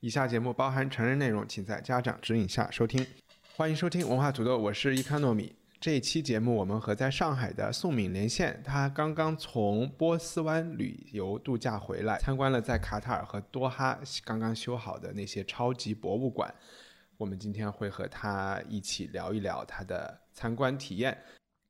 以下节目包含成人内容，请在家长指引下收听。欢迎收听文化土豆，我是伊康糯米。这一期节目，我们和在上海的宋敏连线。他刚刚从波斯湾旅游度假回来，参观了在卡塔尔和多哈刚刚修好的那些超级博物馆。我们今天会和他一起聊一聊他的参观体验。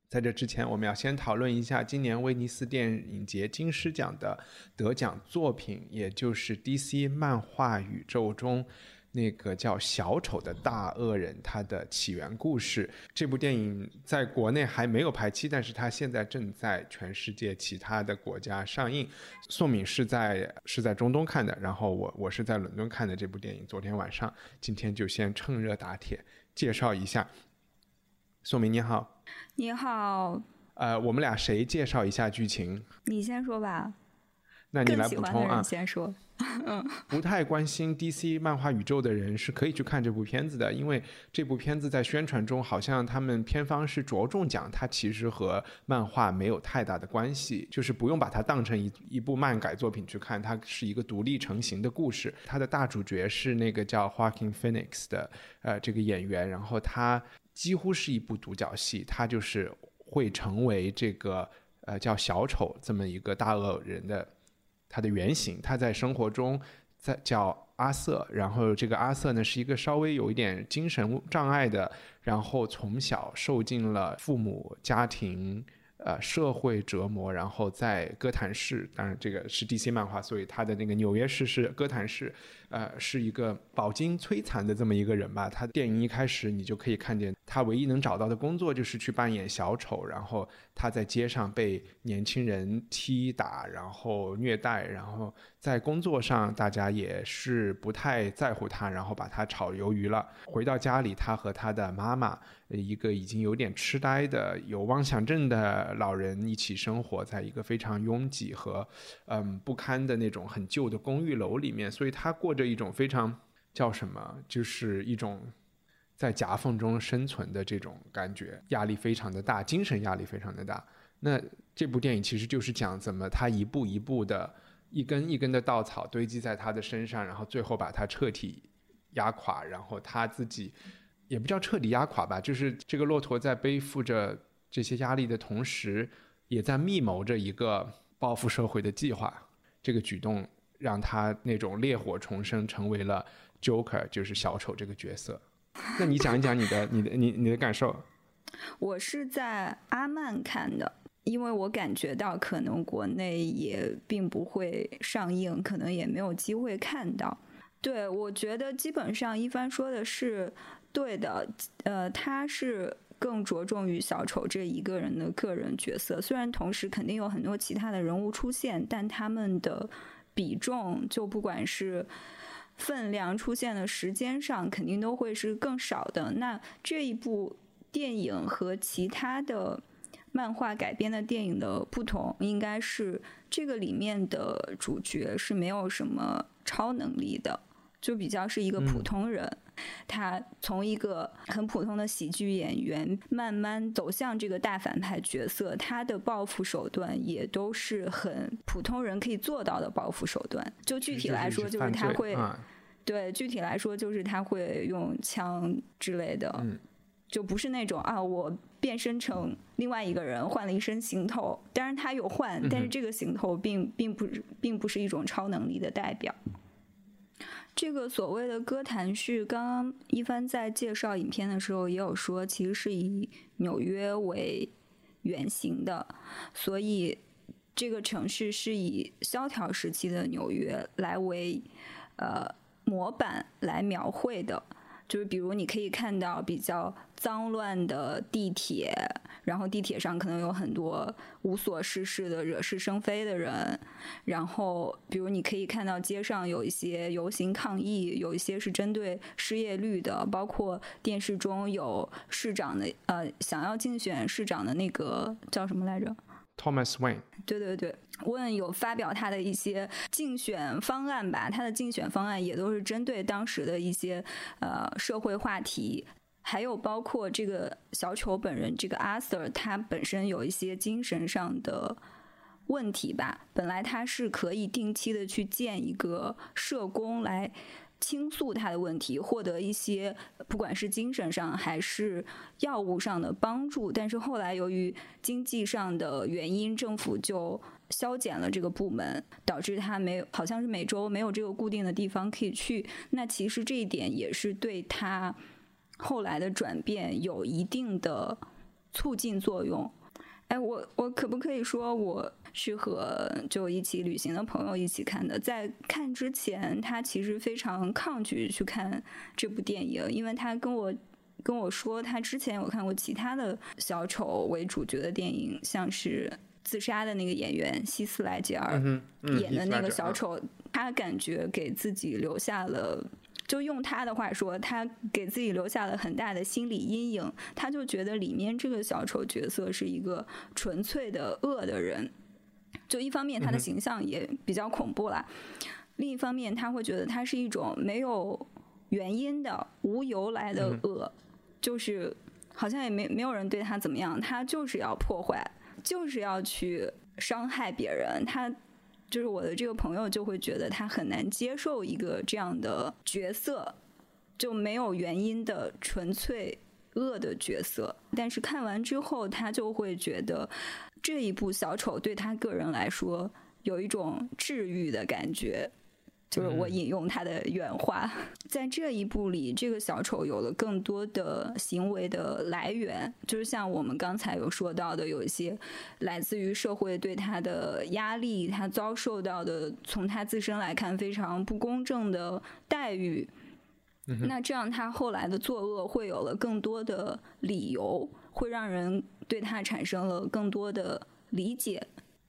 在这之前，我们要先讨论一下今年威尼斯电影节金狮奖的得奖作品，也就是 DC 漫画宇宙中那个叫小丑的大恶人，他的起源故事。这部电影在国内还没有排期，但是它现在正在全世界其他的国家上映。宋敏是在是在中东看的，然后我我是在伦敦看的这部电影。昨天晚上，今天就先趁热打铁介绍一下。宋明你好，你好，呃，我们俩谁介绍一下剧情？你先说吧。那你来补充啊人。先说。不太关心 DC 漫画宇宙的人是可以去看这部片子的，因为这部片子在宣传中好像他们片方是着重讲它其实和漫画没有太大的关系，就是不用把它当成一一部漫改作品去看，它是一个独立成型的故事。它的大主角是那个叫 Joaquin Phoenix 的呃这个演员，然后他几乎是一部独角戏，他就是会成为这个呃叫小丑这么一个大恶人的他的原型，他在生活中在叫阿瑟，然后这个阿瑟呢是一个稍微有一点精神障碍的，然后从小受尽了父母、家庭。呃，社会折磨，然后在哥谭市，当然这个是 DC 漫画，所以他的那个纽约市是哥谭市，呃，是一个饱经摧残的这么一个人吧。他电影一开始你就可以看见，他唯一能找到的工作就是去扮演小丑，然后他在街上被年轻人踢打，然后虐待，然后在工作上大家也是不太在乎他，然后把他炒鱿鱼了。回到家里，他和他的妈妈，一个已经有点痴呆的、有妄想症的老人一起生活在一个非常拥挤和嗯不堪的那种很旧的公寓楼里面，所以他过着一种非常叫什么，就是一种在夹缝中生存的这种感觉，压力非常的大，精神压力非常的大。那这部电影其实就是讲怎么他一步一步的，一根一根的稻草堆积在他的身上，然后最后把他彻底压垮，然后他自己也不叫彻底压垮吧，就是这个骆驼在背负着这些压力的同时，也在密谋着一个报复社会的计划。这个举动让他那种烈火重生，成为了 Joker，就是小丑这个角色。那你讲一讲你的、你的、你你的感受？我是在阿曼看的，因为我感觉到可能国内也并不会上映，可能也没有机会看到。对，我觉得基本上一帆说的是对的，呃，他是更着重于小丑这一个人的个人角色，虽然同时肯定有很多其他的人物出现，但他们的比重就不管是分量出现的时间上，肯定都会是更少的。那这一部电影和其他的漫画改编的电影的不同，应该是这个里面的主角是没有什么超能力的，就比较是一个普嗯通人。他从一个很普通的喜剧演员，慢慢走向这个大反派角色，他的报复手段也都是很普通人可以做到的报复手段。就具体来说，就是他会，啊对，具体来说就是他会用枪之类的，嗯就不是那种啊，我变身成另外一个人，换了一身行头。当然他有换，但是这个行头并并不是并不是一种超能力的代表。这个所谓的歌坛序，刚刚一帆在介绍影片的时候也有说，其实是以纽约为原型的，所以这个城市是以萧条时期的纽约来为呃模板来描绘的。就是比如你可以看到比较脏乱的地铁，然后地铁上可能有很多无所事事的惹是生非的人，然后比如你可以看到街上有一些游行抗议，有一些是针对失业率的，包括电视中有市长的呃想要竞选市长的那个叫什么来着？？Thomas Wayne，对对对，问有发表他的一些竞选方案吧，他的竞选方案也都是针对当时的一些呃社会话题，还有包括这个小丑本人这个 Arthur，他本身有一些精神上的问题吧，本来他是可以定期的去见一个社工来。倾诉他的问题，获得一些不管是精神上还是药物上的帮助，但是后来由于经济上的原因，政府就削减了这个部门，导致他没有，好像是每周没有这个固定的地方可以去。那其实这一点也是对他后来的转变有一定的促进作用。哎，我我可不可以说我？是和就一起旅行的朋友一起看的。在看之前，他其实非常抗拒去看这部电影，因为他跟我跟我说，他之前有看过其他的小丑为主角的电影，像是自杀的那个演员希斯莱杰尔演的那个小丑，他感觉给自己留下了。就用他的话说，他给自己留下了很大的心理阴影。他就觉得里面这个小丑角色是一个纯粹的恶的人。就一方面，他的形象也比较恐怖了；另一方面，他会觉得他是一种没有原因的、无由来的恶，就是好像也没没有人对他怎么样，他就是要破坏，就是要去伤害别人。他就是我的这个朋友，就会觉得他很难接受一个这样的角色，就没有原因的纯粹恶的角色。但是看完之后，他就会觉得。这一部小丑对他个人来说有一种治愈的感觉，就是我引用他的原话，在这一部里，这个小丑有了更多的行为的来源，就是像我们刚才有说到的，有一些来自于社会对他的压力，他遭受到的从他自身来看非常不公正的待遇，那这样他后来的作恶会有了更多的理由，会让人。对他产生了更多的理解，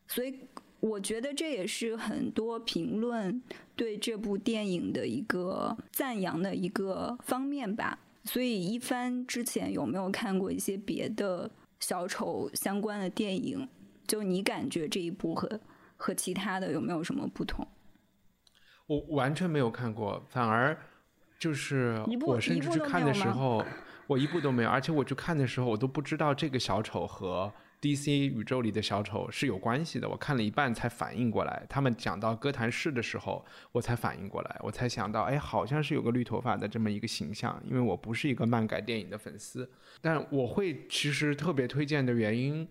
所以我觉得这也是很多评论对这部电影的一个赞扬的一个方面吧。所以一帆之前有没有看过一些别的小丑相关的电影？就你感觉这一部和和其他的有没有什么不同？我完全没有看过，反而就是我甚至去看的时候。我一部都没有，而且我去看的时候，我都不知道这个小丑和 DC 宇宙里的小丑是有关系的。我看了一半才反应过来，他们讲到哥谭市的时候，我才反应过来，我才想到，哎，好像是有个绿头发的这么一个形象。因为我不是一个漫改电影的粉丝，但我会其实特别推荐的原因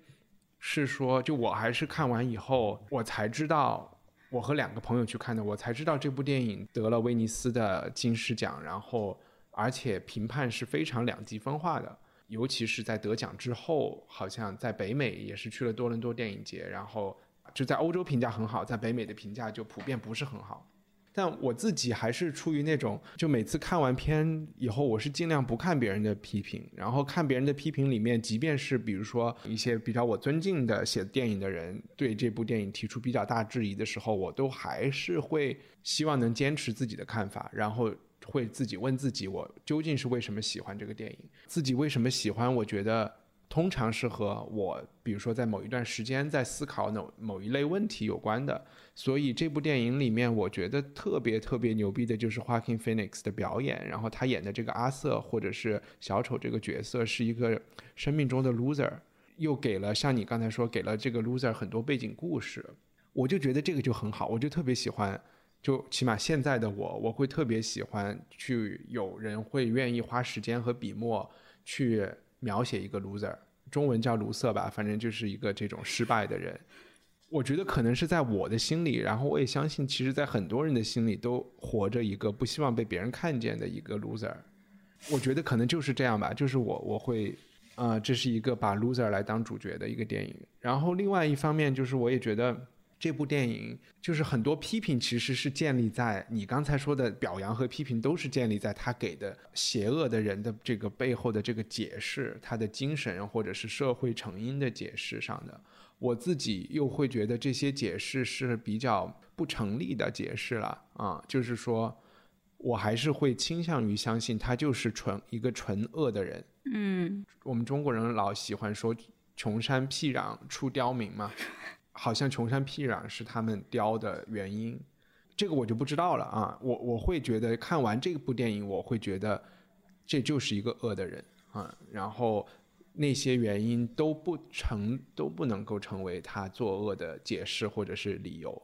是说，就我还是看完以后，我才知道，我和两个朋友去看的，我才知道这部电影得了威尼斯的金狮奖，然后。而且评判是非常两极分化的，尤其是在得奖之后，好像在北美也是去了多伦多电影节，然后就在欧洲评价很好，在北美的评价就普遍不是很好。但我自己还是出于那种，就每次看完片以后，我是尽量不看别人的批评，然后看别人的批评里面，即便是比如说一些比较我尊敬的写电影的人对这部电影提出比较大质疑的时候，我都还是会希望能坚持自己的看法，然后。会自己问自己，我究竟是为什么喜欢这个电影？自己为什么喜欢？我觉得通常是和我，比如说在某一段时间在思考某某一类问题有关的。所以这部电影里面，我觉得特别特别牛逼的就是 Joaquin Phoenix 的表演。然后他演的这个阿瑟或者是小丑这个角色，是一个生命中的 loser，又给了像你刚才说，给了这个 loser 很多背景故事。我就觉得这个就很好，我就特别喜欢。就起码现在的我，我会特别喜欢去有人会愿意花时间和笔墨去描写一个 loser，中文叫卢瑟吧，反正就是一个这种失败的人。我觉得可能是在我的心里，然后我也相信，其实在很多人的心里都活着一个不希望被别人看见的一个 loser。我觉得可能就是这样吧，就是我我会，呃，这是一个把 loser 来当主角的一个电影。然后另外一方面就是，我也觉得。这部电影就是很多批评其实是建立在你刚才说的表扬和批评都是建立在他给的邪恶的人的这个背后的这个解释，他的精神或者是社会成因的解释上的。我自己又会觉得这些解释是比较不成立的解释了啊，就是说我还是会倾向于相信他就是纯一个纯恶的人。嗯，我们中国人老喜欢说“穷山僻壤出刁民”嘛。好像穷山僻壤是他们雕的原因，这个我就不知道了啊。我我会觉得看完这部电影，我会觉得这就是一个恶的人啊。然后那些原因都不成都不能够成为他作恶的解释或者是理由。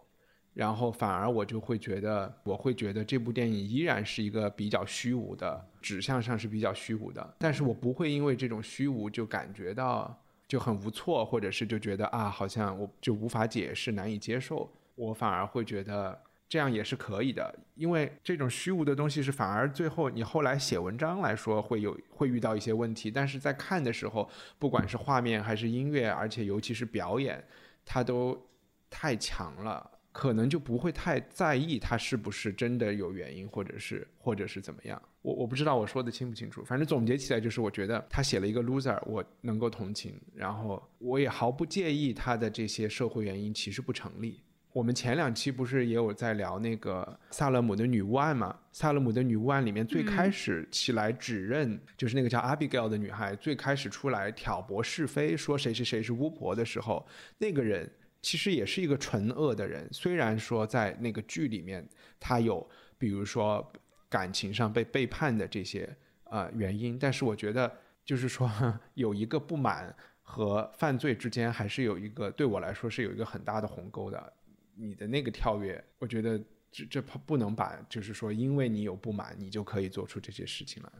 然后反而我就会觉得，我会觉得这部电影依然是一个比较虚无的指向上是比较虚无的，但是我不会因为这种虚无就感觉到。就很无措，或者是就觉得啊，好像我就无法解释，难以接受。我反而会觉得这样也是可以的，因为这种虚无的东西是反而最后你后来写文章来说会有会遇到一些问题，但是在看的时候，不管是画面还是音乐，而且尤其是表演，它都太强了。可能就不会太在意他是不是真的有原因，或者是或者是怎么样。我我不知道我说的清不清楚。反正总结起来就是，我觉得他写了一个 loser，我能够同情，然后我也毫不介意他的这些社会原因其实不成立。我们前两期不是也有在聊那个萨勒姆的女巫案嘛？萨勒姆的女巫案里面最开始起来指认，就是那个叫 Abigail 的女孩，最开始出来挑拨是非，说谁谁谁是巫婆的时候，那个人。其实也是一个纯恶的人，虽然说在那个剧里面他有，比如说感情上被背叛的这些呃原因，但是我觉得就是说 有一个不满和犯罪之间还是有一个对我来说是有一个很大的鸿沟的。你的那个跳跃，我觉得这这不能把就是说因为你有不满，你就可以做出这些事情来。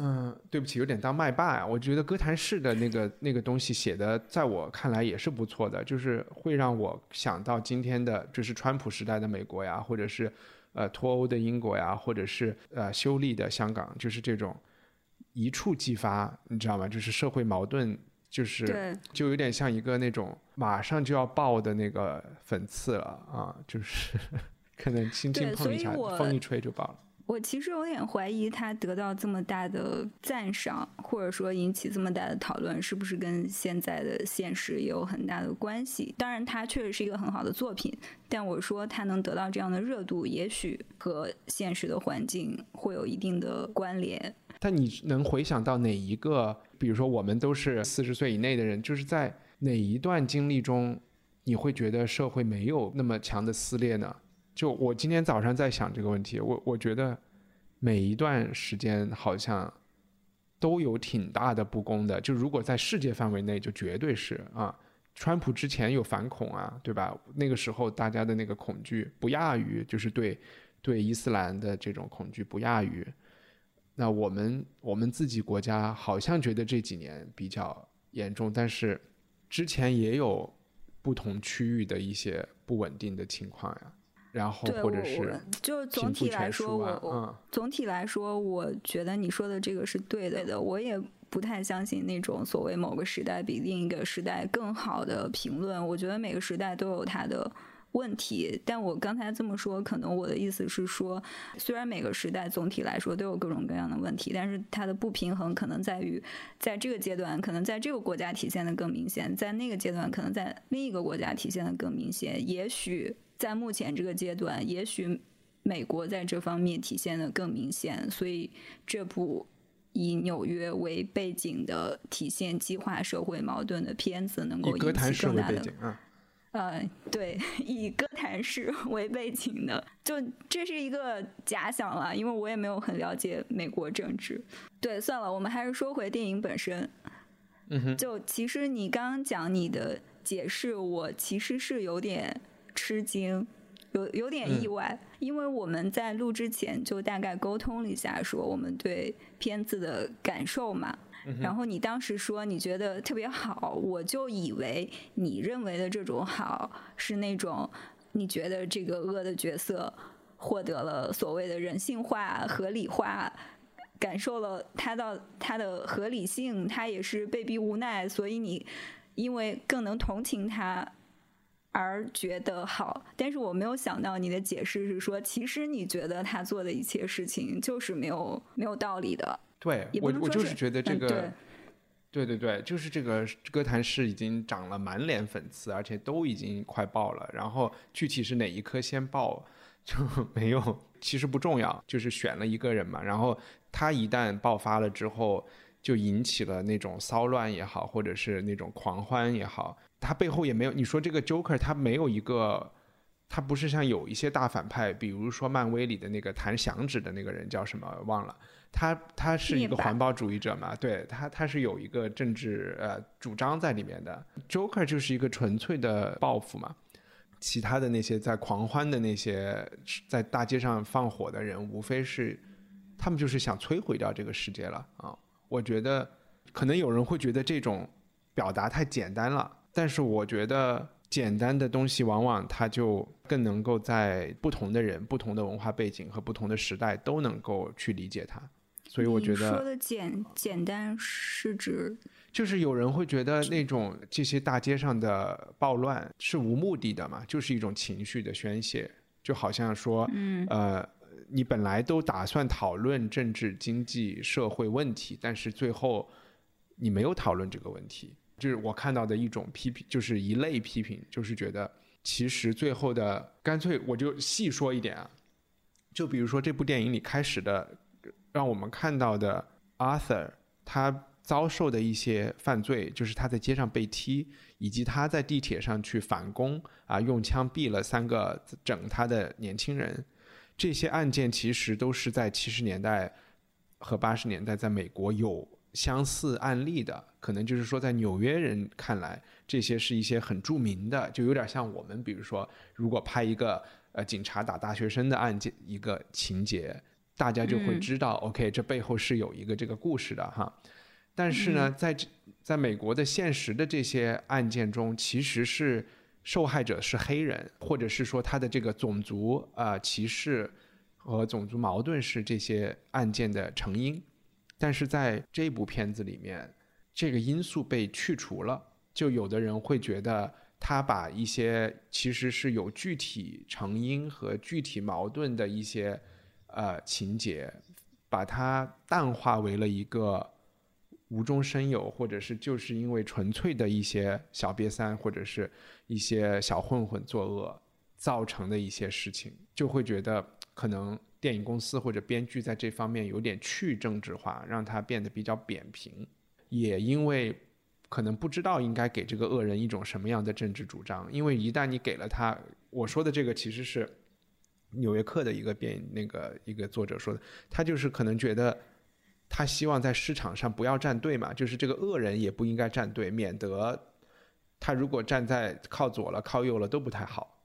嗯，对不起，有点当麦霸呀。我觉得哥谭市的那个那个东西写的，在我看来也是不错的，就是会让我想到今天的，就是川普时代的美国呀，或者是呃脱欧的英国呀，或者是呃修例的香港，就是这种一触即发，你知道吗？就是社会矛盾，就是就有点像一个那种马上就要爆的那个粉刺了啊，就是 可能轻轻碰一下，风一吹就爆了。我其实有点怀疑他得到这么大的赞赏，或者说引起这么大的讨论，是不是跟现在的现实也有很大的关系？当然，他确实是一个很好的作品，但我说他能得到这样的热度，也许和现实的环境会有一定的关联。但你能回想到哪一个？比如说，我们都是四十岁以内的人，就是在哪一段经历中，你会觉得社会没有那么强的撕裂呢？就我今天早上在想这个问题，我我觉得每一段时间好像都有挺大的不公的。就如果在世界范围内，就绝对是啊，川普之前有反恐啊，对吧？那个时候大家的那个恐惧不亚于，就是对对伊斯兰的这种恐惧不亚于。那我们我们自己国家好像觉得这几年比较严重，但是之前也有不同区域的一些不稳定的情况呀。然后，或者是就总体来说，我总体来说，我觉得你说的这个是对的的。我也不太相信那种所谓某个时代比另一个时代更好的评论。我觉得每个时代都有它的问题。但我刚才这么说，可能我的意思是说，虽然每个时代总体来说都有各种各样的问题，但是它的不平衡可能在于，在这个阶段可能在这个国家体现的更明显，在那个阶段可能在另一个国家体现的更明显。也许。在目前这个阶段，也许美国在这方面体现的更明显，所以这部以纽约为背景的体现激化社会矛盾的片子，能够引起更大的。呃，对，以哥谭市为背景的，就这是一个假想了，因为我也没有很了解美国政治。对，算了，我们还是说回电影本身。嗯哼，就其实你刚刚讲你的解释，我其实是有点。吃惊，有有点意外，因为我们在录之前就大概沟通了一下，说我们对片子的感受嘛。然后你当时说你觉得特别好，我就以为你认为的这种好是那种你觉得这个恶的角色获得了所谓的人性化、合理化，感受了他到他的合理性，他也是被逼无奈，所以你因为更能同情他。而觉得好，但是我没有想到你的解释是说，其实你觉得他做的一切事情就是没有没有道理的。对我我就是觉得这个，对对对，就是这个歌坛是已经长了满脸粉刺，而且都已经快爆了。然后具体是哪一颗先爆就没有，其实不重要，就是选了一个人嘛。然后他一旦爆发了之后。就引起了那种骚乱也好，或者是那种狂欢也好，他背后也没有你说这个 Joker，他没有一个，他不是像有一些大反派，比如说漫威里的那个弹响指的那个人叫什么忘了，他他是一个环保主义者嘛，对他他是有一个政治呃主张在里面的，Joker 就是一个纯粹的报复嘛，其他的那些在狂欢的那些在大街上放火的人，无非是他们就是想摧毁掉这个世界了啊。我觉得，可能有人会觉得这种表达太简单了，但是我觉得简单的东西往往它就更能够在不同的人、不同的文化背景和不同的时代都能够去理解它。所以我觉得说的简简单是指，就是有人会觉得那种这些大街上的暴乱是无目的的嘛，就是一种情绪的宣泄，就好像说，嗯，呃。你本来都打算讨论政治、经济、社会问题，但是最后你没有讨论这个问题，就是我看到的一种批评，就是一类批评，就是觉得其实最后的干脆我就细说一点啊，就比如说这部电影里开始的，让我们看到的 Arthur 他遭受的一些犯罪，就是他在街上被踢，以及他在地铁上去反攻啊，用枪毙了三个整他的年轻人。这些案件其实都是在七十年代和八十年代在美国有相似案例的，可能就是说在纽约人看来，这些是一些很著名的，就有点像我们，比如说如果拍一个呃警察打大学生的案件一个情节，大家就会知道，OK，这背后是有一个这个故事的哈。但是呢，在在美国的现实的这些案件中，其实是。受害者是黑人，或者是说他的这个种族啊歧视和种族矛盾是这些案件的成因，但是在这部片子里面，这个因素被去除了，就有的人会觉得他把一些其实是有具体成因和具体矛盾的一些呃情节，把它淡化为了一个。无中生有，或者是就是因为纯粹的一些小瘪三，或者是一些小混混作恶造成的一些事情，就会觉得可能电影公司或者编剧在这方面有点去政治化，让它变得比较扁平。也因为可能不知道应该给这个恶人一种什么样的政治主张，因为一旦你给了他，我说的这个其实是《纽约客》的一个编那个一个作者说的，他就是可能觉得。他希望在市场上不要站队嘛，就是这个恶人也不应该站队，免得他如果站在靠左了、靠右了都不太好，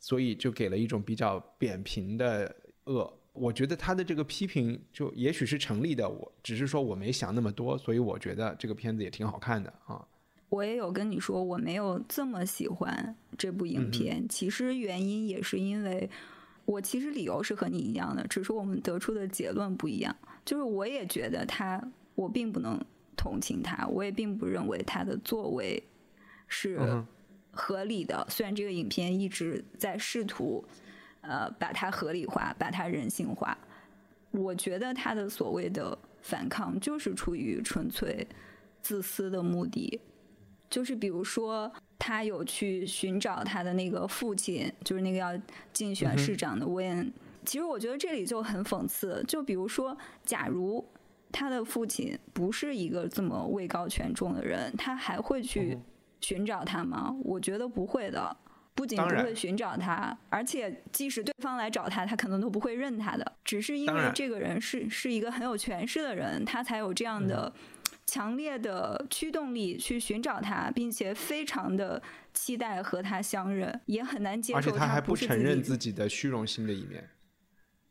所以就给了一种比较扁平的恶。我觉得他的这个批评就也许是成立的，我只是说我没想那么多，所以我觉得这个片子也挺好看的啊。我也有跟你说我没有这么喜欢这部影片，其实原因也是因为我其实理由是和你一样的，只是我们得出的结论不一样。就是我也觉得他，我并不能同情他，我也并不认为他的作为是合理的。虽然这个影片一直在试图，呃，把它合理化，把它人性化，我觉得他的所谓的反抗就是出于纯粹自私的目的。就是比如说，他有去寻找他的那个父亲，就是那个要竞选市长的威恩。其实我觉得这里就很讽刺，就比如说，假如他的父亲不是一个这么位高权重的人，他还会去寻找他吗？我觉得不会的，不仅不会寻找他，而且即使对方来找他，他可能都不会认他的。只是因为这个人是是一个很有权势的人，他才有这样的强烈的驱动力去寻找他，并且非常的期待和他相认，也很难接受。而且他还不承认自己的虚荣心的一面。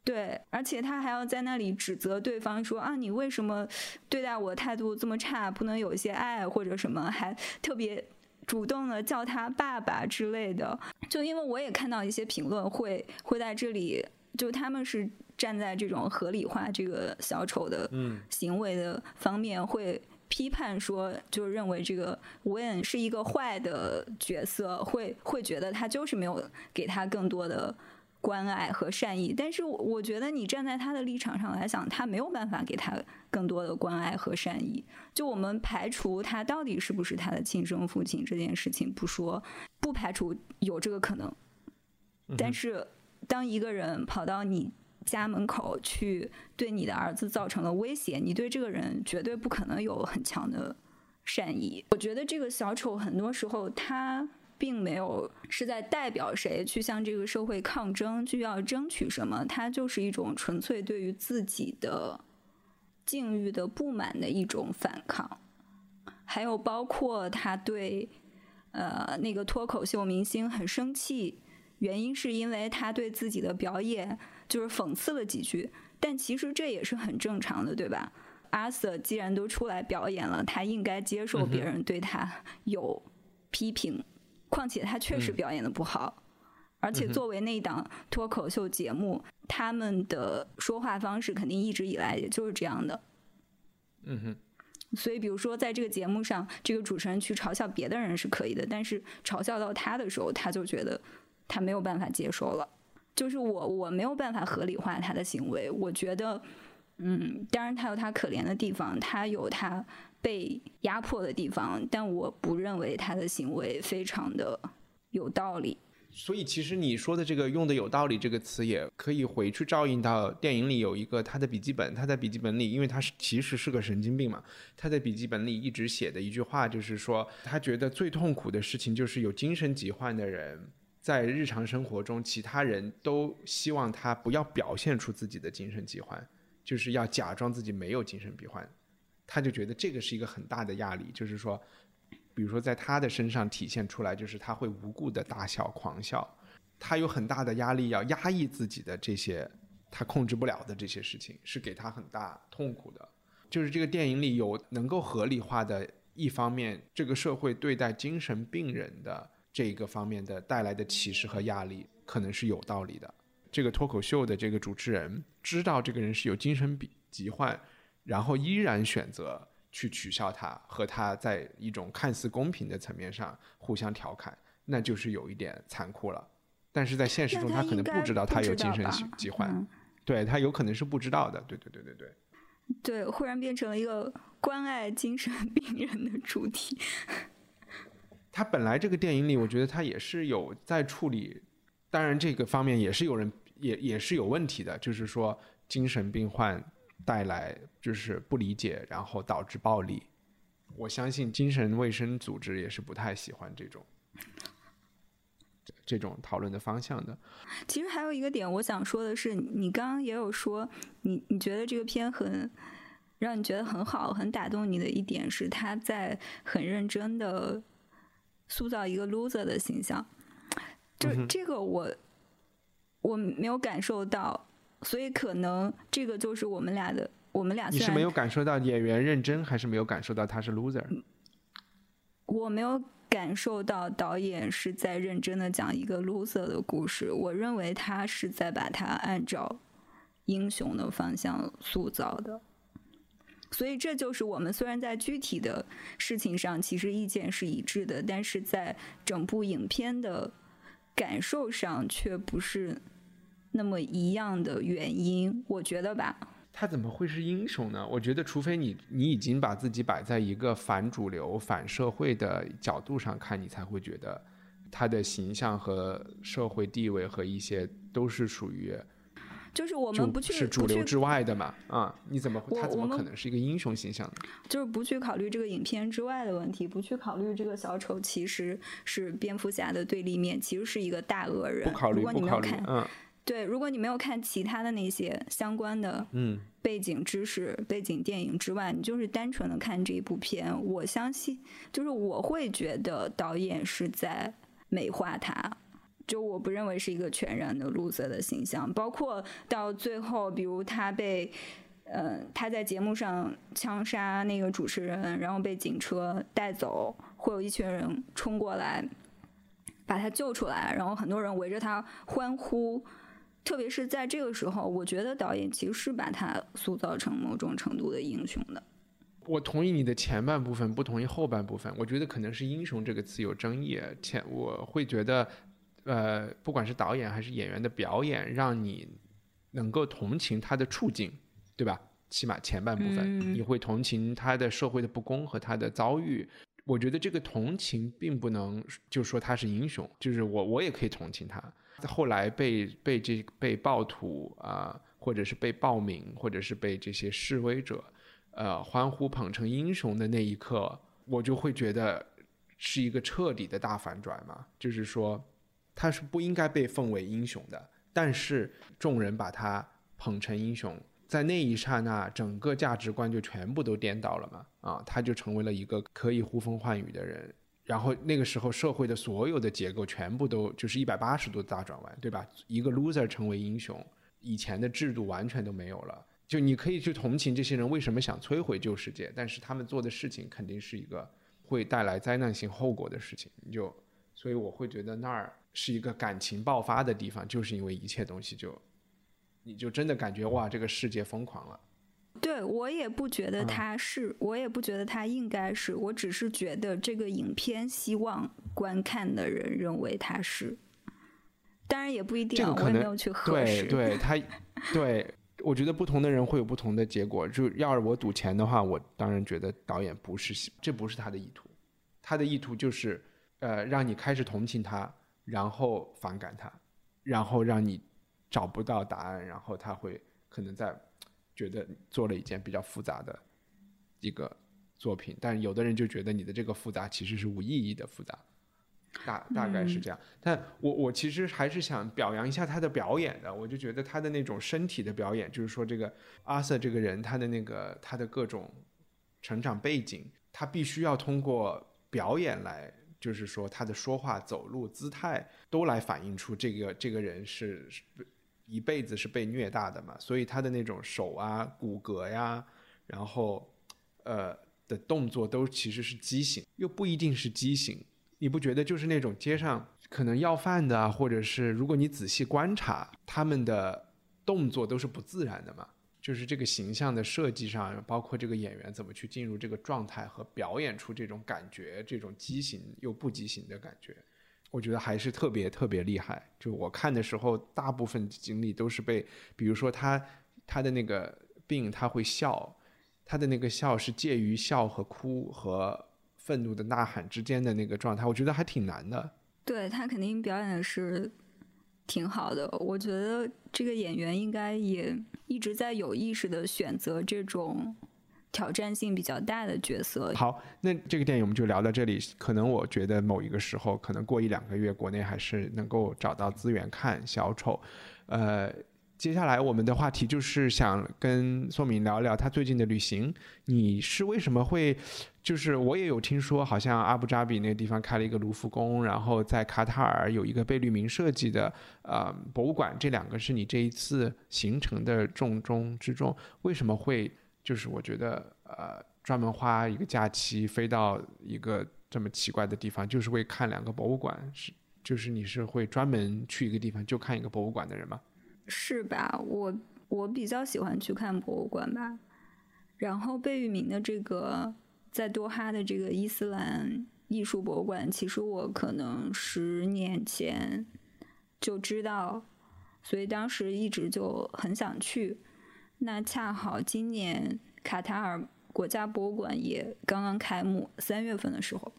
对，而且他还要在那里指责对方说啊，你为什么对待我态度这么差？不能有一些爱或者什么？还特别主动的叫他爸爸之类的。就因为我也看到一些评论会会在这里，就他们是站在这种合理化这个小丑的行为的方面，会批判说，就认为这个 Win 是一个坏的角色，会会觉得他就是没有给他更多的关爱和善意。但是我觉得你站在他的立场上来讲，他没有办法给他更多的关爱和善意。就我们排除他到底是不是他的亲生父亲这件事情不说，不排除有这个可能。但是当一个人跑到你。家门口去对你的儿子造成了威胁，你对这个人绝对不可能有很强的善意。我觉得这个小丑很多时候他并没有是在代表谁去向这个社会抗争，去要争取什么，他就是一种纯粹对于自己的境遇的不满的一种反抗。还有包括他对呃那个脱口秀明星很生气，原因是因为他对自己的表演。就是讽刺了几句，但其实这也是很正常的，对吧？阿瑟既然都出来表演了，他应该接受别人对他有批评。况且他确实表演的不好，而且作为那档脱口秀节目，他们的说话方式肯定一直以来也就是这样的。嗯哼。所以，比如说在这个节目上，这个主持人去嘲笑别的人是可以的，但是嘲笑到他的时候，他就觉得他没有办法接受了。就是我，我没有办法合理化他的行为。我觉得，嗯，当然他有他可怜的地方，他有他被压迫的地方，但我不认为他的行为非常的有道理。所以，其实你说的这个用的有道理这个词，也可以回去照应到电影里有一个他的笔记本，他在笔记本里，因为他是其实是个神经病嘛，他在笔记本里一直写的一句话就是说，他觉得最痛苦的事情就是有精神疾患的人。在日常生活中，其他人都希望他不要表现出自己的精神疾患，就是要假装自己没有精神病患，他就觉得这个是一个很大的压力。就是说，比如说在他的身上体现出来，就是他会无故的大笑、狂笑，他有很大的压力要压抑自己的这些他控制不了的这些事情，是给他很大痛苦的。就是这个电影里有能够合理化的一方面，这个社会对待精神病人的。这一个方面的带来的歧视和压力可能是有道理的。这个脱口秀的这个主持人知道这个人是有精神病疾患，然后依然选择去取笑他，和他在一种看似公平的层面上互相调侃，那就是有一点残酷了。但是在现实中，他可能不知道他有精神疾患，对他有可能是不知道的。对对对对对。对，忽然变成了一个关爱精神病人的主题。他本来这个电影里，我觉得他也是有在处理，当然这个方面也是有人也也是有问题的，就是说精神病患带来就是不理解，然后导致暴力。我相信精神卫生组织也是不太喜欢这种这种讨论的方向的。其实还有一个点我想说的是，你刚刚也有说，你你觉得这个片很让你觉得很好、很打动你的一点是，他在很认真的。塑造一个 loser 的形象，就这个我我没有感受到，所以可能这个就是我们俩的，我们俩你是没有感受到演员认真，还是没有感受到他是 loser？我没有感受到导演是在认真的讲一个 loser 的故事，我认为他是在把他按照英雄的方向塑造的。所以这就是我们虽然在具体的事情上其实意见是一致的，但是在整部影片的感受上却不是那么一样的原因，我觉得吧。他怎么会是英雄呢？我觉得，除非你你已经把自己摆在一个反主流、反社会的角度上看，你才会觉得他的形象和社会地位和一些都是属于。就是我们不去是主流之外的嘛？啊，你怎么他怎么可能是一个英雄形象呢？就是不去考虑这个影片之外的问题，不去考虑这个小丑其实是蝙蝠侠的对立面，其实是一个大恶人。不考虑，不考虑。嗯，对，如果你没有看其他的那些相关的嗯背景知识、背景电影之外，你就是单纯的看这一部片，我相信，就是我会觉得导演是在美化他。就我不认为是一个全然的 loser 的形象，包括到最后，比如他被，呃，他在节目上枪杀那个主持人，然后被警车带走，会有一群人冲过来把他救出来，然后很多人围着他欢呼。特别是在这个时候，我觉得导演其实是把他塑造成某种程度的英雄的。我同意你的前半部分，不同意后半部分。我觉得可能是“英雄”这个词有争议。前我会觉得，呃，不管是导演还是演员的表演，让你能够同情他的处境，对吧？起码前半部分，你会同情他的社会的不公和他的遭遇。我觉得这个同情并不能就说他是英雄，就是我我也可以同情他。后来被被这被暴徒啊，或者是被暴民，或者是被这些示威者。呃，欢呼捧成英雄的那一刻，我就会觉得是一个彻底的大反转嘛。就是说，他是不应该被奉为英雄的，但是众人把他捧成英雄，在那一刹那，整个价值观就全部都颠倒了嘛。啊，他就成为了一个可以呼风唤雨的人。然后那个时候，社会的所有的结构全部都就是一百八十度大转弯，对吧？一个 loser 成为英雄，以前的制度完全都没有了。就你可以去同情这些人为什么想摧毁旧世界，但是他们做的事情肯定是一个会带来灾难性后果的事情。你就，所以我会觉得那儿是一个感情爆发的地方，就是因为一切东西就，你就真的感觉哇，这个世界疯狂了。对我也不觉得他是，我也不觉得他应该是，我只是觉得这个影片希望观看的人认为他是，当然也不一定，我也没有去核实。对，对他，对。我觉得不同的人会有不同的结果。就要是我赌钱的话，我当然觉得导演不是，这不是他的意图。他的意图就是，呃，让你开始同情他，然后反感他，然后让你找不到答案，然后他会可能在觉得做了一件比较复杂的一个作品。但有的人就觉得你的这个复杂其实是无意义的复杂。大大概是这样，但我我其实还是想表扬一下他的表演的，我就觉得他的那种身体的表演，就是说这个阿瑟这个人，他的那个他的各种成长背景，他必须要通过表演来，就是说他的说话、走路、姿态都来反映出这个这个人是一辈子是被虐大的嘛，所以他的那种手啊、骨骼呀，然后呃的动作都其实是畸形，又不一定是畸形。你不觉得就是那种街上可能要饭的，或者是如果你仔细观察他们的动作都是不自然的吗？就是这个形象的设计上，包括这个演员怎么去进入这个状态和表演出这种感觉，这种畸形又不畸形的感觉，我觉得还是特别特别厉害。就我看的时候，大部分精力都是被，比如说他他的那个病，他会笑，他的那个笑是介于笑和哭和。愤怒的呐喊之间的那个状态，我觉得还挺难的。对他肯定表演的是挺好的，我觉得这个演员应该也一直在有意识的选择这种挑战性比较大的角色。好，那这个电影我们就聊到这里。可能我觉得某一个时候，可能过一两个月，国内还是能够找到资源看小丑。呃。接下来我们的话题就是想跟宋敏聊聊他最近的旅行。你是为什么会？就是我也有听说，好像阿布扎比那个地方开了一个卢浮宫，然后在卡塔尔有一个贝聿铭设计的呃博物馆，这两个是你这一次行程的重中之重。为什么会？就是我觉得呃专门花一个假期飞到一个这么奇怪的地方，就是为看两个博物馆？是就是你是会专门去一个地方就看一个博物馆的人吗？是吧？我我比较喜欢去看博物馆吧。然后贝聿铭的这个在多哈的这个伊斯兰艺术博物馆，其实我可能十年前就知道，所以当时一直就很想去。那恰好今年卡塔尔国家博物馆也刚刚开幕，三月份的时候。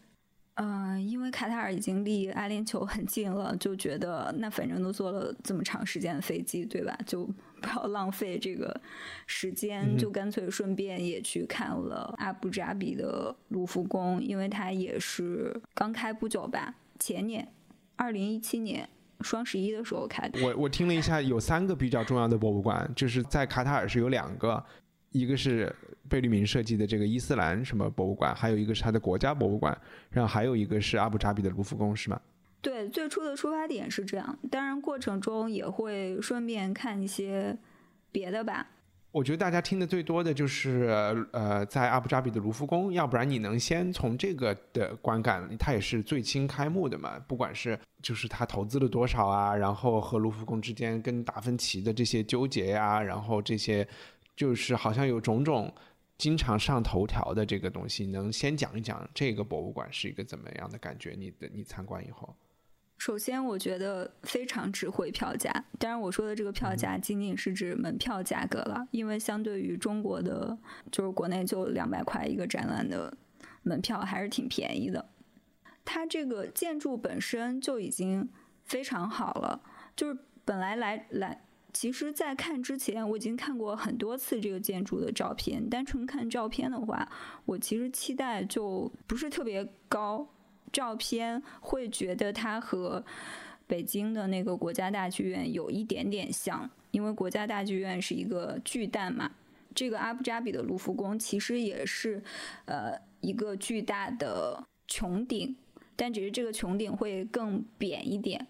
嗯，因为卡塔尔已经离阿联酋很近了，就觉得那反正都坐了这么长时间的飞机，对吧？就不要浪费这个时间，就干脆顺便也去看了阿布扎比的卢浮宫，因为它也是刚开不久吧，前年，二零一七年双十一的时候开的。我我听了一下，有三个比较重要的博物馆，就是在卡塔尔是有两个，一个是。贝聿铭设计的这个伊斯兰什么博物馆，还有一个是他的国家博物馆，然后还有一个是阿布扎比的卢浮宫，是吗？对，最初的出发点是这样，当然过程中也会顺便看一些别的吧。我觉得大家听的最多的就是呃，在阿布扎比的卢浮宫，要不然你能先从这个的观感，它也是最新开幕的嘛，不管是就是他投资了多少啊，然后和卢浮宫之间跟达芬奇的这些纠结呀，然后这些就是好像有种种。经常上头条的这个东西，能先讲一讲这个博物馆是一个怎么样的感觉？你的你参观以后，首先我觉得非常值回票价。当然，我说的这个票价仅仅是指门票价格了，因为相对于中国的，就是国内就两百块一个展览的门票，还是挺便宜的。它这个建筑本身就已经非常好了，就是本来来来。其实，在看之前，我已经看过很多次这个建筑的照片。单纯看照片的话，我其实期待就不是特别高。照片会觉得它和北京的那个国家大剧院有一点点像，因为国家大剧院是一个巨蛋嘛。这个阿布扎比的卢浮宫其实也是，呃，一个巨大的穹顶，但只是这个穹顶会更扁一点。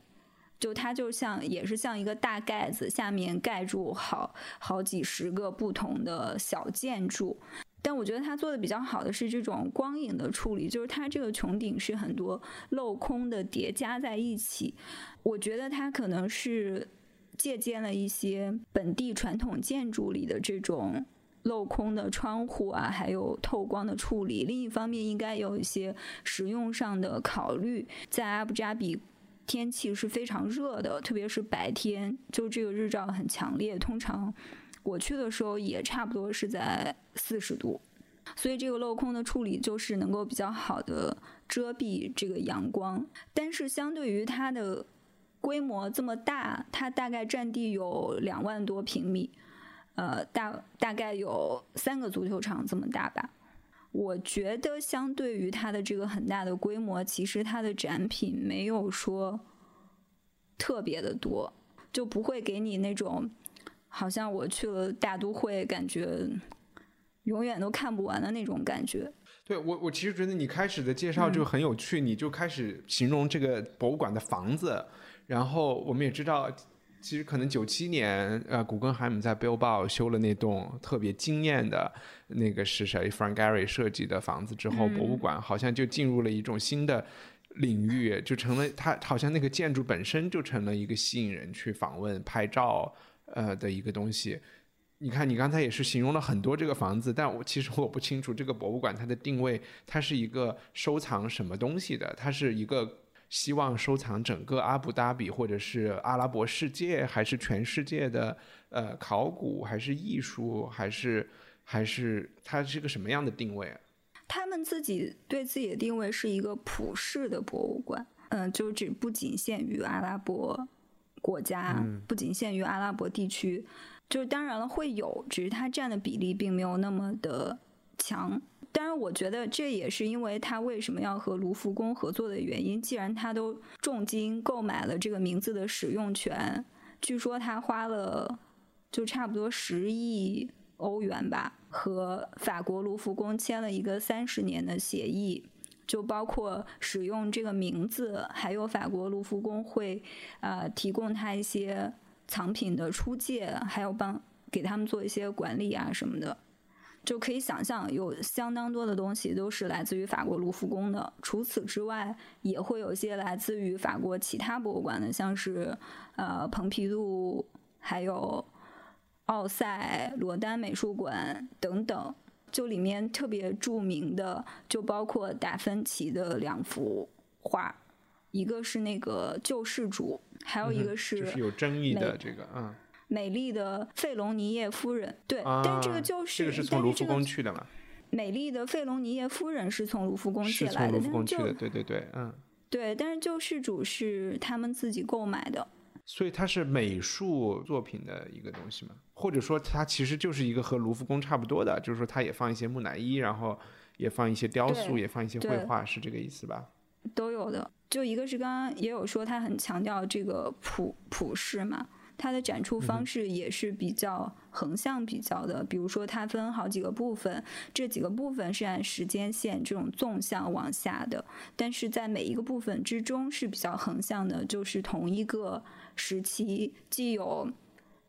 就它就像也是像一个大盖子，下面盖住好好几十个不同的小建筑。但我觉得它做的比较好的是这种光影的处理，就是它这个穹顶是很多镂空的叠加在一起。我觉得它可能是借鉴了一些本地传统建筑里的这种镂空的窗户啊，还有透光的处理。另一方面，应该有一些实用上的考虑，在阿布扎比。天气是非常热的，特别是白天，就这个日照很强烈。通常我去的时候也差不多是在四十度，所以这个镂空的处理就是能够比较好的遮蔽这个阳光。但是相对于它的规模这么大，它大概占地有两万多平米，呃，大大概有三个足球场这么大吧。我觉得，相对于它的这个很大的规模，其实它的展品没有说特别的多，就不会给你那种好像我去了大都会，感觉永远都看不完的那种感觉。对我，我其实觉得你开始的介绍就很有趣，你就开始形容这个博物馆的房子，然后我们也知道。其实可能九七年，呃，古根海姆在 Bilbao 修了那栋特别惊艳的那个是谁？Frank Gehry 设计的房子之后，博物馆好像就进入了一种新的领域，就成了它好像那个建筑本身就成了一个吸引人去访问、拍照呃的一个东西。你看，你刚才也是形容了很多这个房子，但我其实我不清楚这个博物馆它的定位，它是一个收藏什么东西的？它是一个。希望收藏整个阿布达比，或者是阿拉伯世界，还是全世界的呃考古，还是艺术，还是还是它是个什么样的定位？他们自己对自己的定位是一个普世的博物馆，嗯，就只不仅限于阿拉伯国家，不仅限于阿拉伯地区，就是当然了会有，只是它占的比例并没有那么的强。当然，我觉得这也是因为他为什么要和卢浮宫合作的原因。既然他都重金购买了这个名字的使用权，据说他花了就差不多十亿欧元吧，和法国卢浮宫签了一个三十年的协议，就包括使用这个名字，还有法国卢浮宫会呃提供他一些藏品的出借，还有帮给他们做一些管理啊什么的。就可以想象，有相当多的东西都是来自于法国卢浮宫的。除此之外，也会有些来自于法国其他博物馆的，像是呃蓬皮杜，还有奥赛、罗丹美术馆等等。就里面特别著名的，就包括达芬奇的两幅画，一个是那个救世主，还有一个是就是有争议的这个，嗯。美丽的费隆尼叶夫人，对，但这个就是这个是从卢浮宫去的嘛？美丽的费隆尼叶夫人是从卢浮宫借来的，卢浮宫去的，对对对，嗯，对，但是救世主是他们自己购买的，所以它是美术作品的一个东西嘛？或者说它其实就是一个和卢浮宫差不多的，就是说它也放一些木乃伊，然后也放一些雕塑，也放一些绘画，是这个意思吧？都有的，就一个是刚刚也有说，它很强调这个普普世嘛。它的展出方式也是比较横向比较的，比如说它分好几个部分，这几个部分是按时间线这种纵向往下的，但是在每一个部分之中是比较横向的，就是同一个时期既有，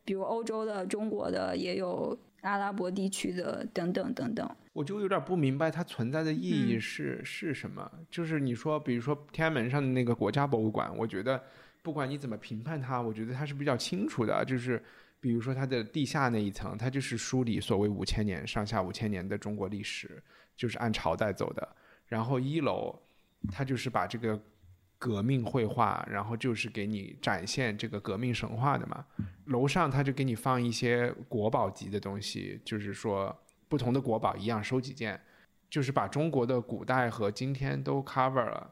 比如欧洲的、中国的，也有阿拉伯地区的等等等等。我就有点不明白它存在的意义是是什么？就是你说，比如说天安门上的那个国家博物馆，我觉得。不管你怎么评判它，我觉得它是比较清楚的。就是比如说它的地下那一层，它就是梳理所谓五千年上下五千年的中国历史，就是按朝代走的。然后一楼，它就是把这个革命绘画，然后就是给你展现这个革命神话的嘛。楼上他就给你放一些国宝级的东西，就是说不同的国宝一样收几件，就是把中国的古代和今天都 cover 了。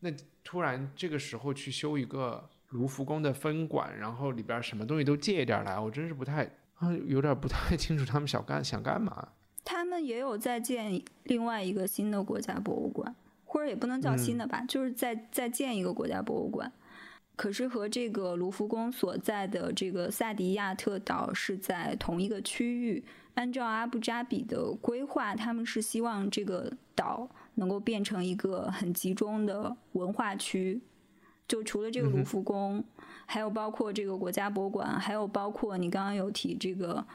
那突然这个时候去修一个卢浮宫的分馆，然后里边什么东西都借一点来，我真是不太啊，有点不太 清楚他们想干想干嘛。他们也有在建另外一个新的国家博物馆，或者也不能叫新的吧，就是在再建一个国家博物馆。可是和这个卢浮宫所在的这个萨迪亚特岛是在同一个区域。按照阿布扎比的规划，他们是希望这个岛能够变成一个很集中的文化区。就除了这个卢浮宫，还有包括这个国家博物馆，还有包括你刚刚有提这个。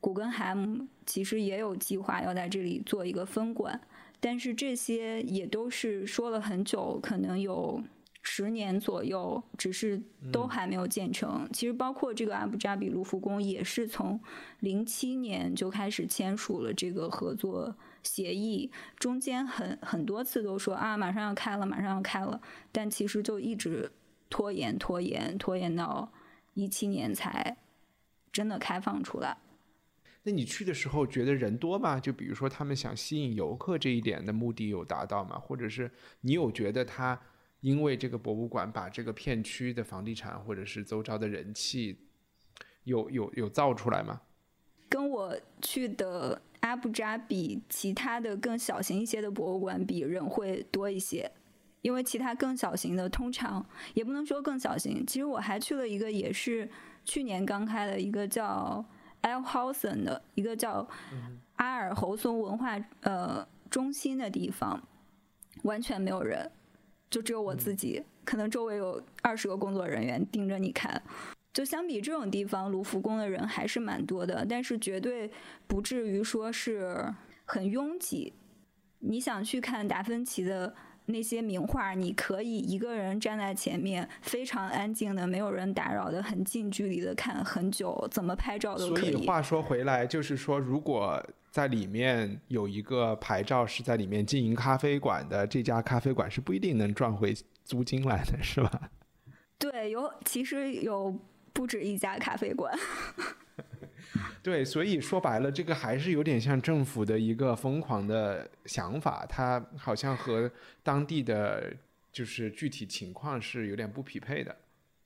古根海姆其实也有计划要在这里做一个分馆，但是这些也都是说了很久，可能有十年左右，只是都还没有建成。其实包括这个阿布扎比卢浮宫，也是从零七年就开始签署了这个合作协议，中间很很多次都说啊马上要开了，马上要开了，但其实就一直拖延拖延拖延到一七年才真的开放出来。那你去的时候觉得人多吗？就比如说他们想吸引游客这一点的目的有达到吗？或者是你有觉得他因为这个博物馆把这个片区的房地产或者是周遭的人气有有有造出来吗？跟我去的阿布扎比其他的更小型一些的博物馆比，人会多一些，因为其他更小型的通常也不能说更小型。其实我还去了一个也是去年刚开的一个叫。L Housen 的一个叫阿尔侯松文化呃中心的地方，完全没有人，就只有我自己，可能周围有二十个工作人员盯着你看。就相比这种地方，卢浮宫的人还是蛮多的，但是绝对不至于说是很拥挤。你想去看达芬奇的？那些名画，你可以一个人站在前面，非常安静的，没有人打扰的，很近距离的看很久，怎么拍照都可以。所以话说回来，就是说，如果在里面有一个牌照是在里面经营咖啡馆的，这家咖啡馆是不一定能赚回租金来的，是吧？对，有其实有不止一家咖啡馆。对，所以说白了，这个还是有点像政府的一个疯狂的想法，它好像和当地的就是具体情况是有点不匹配的。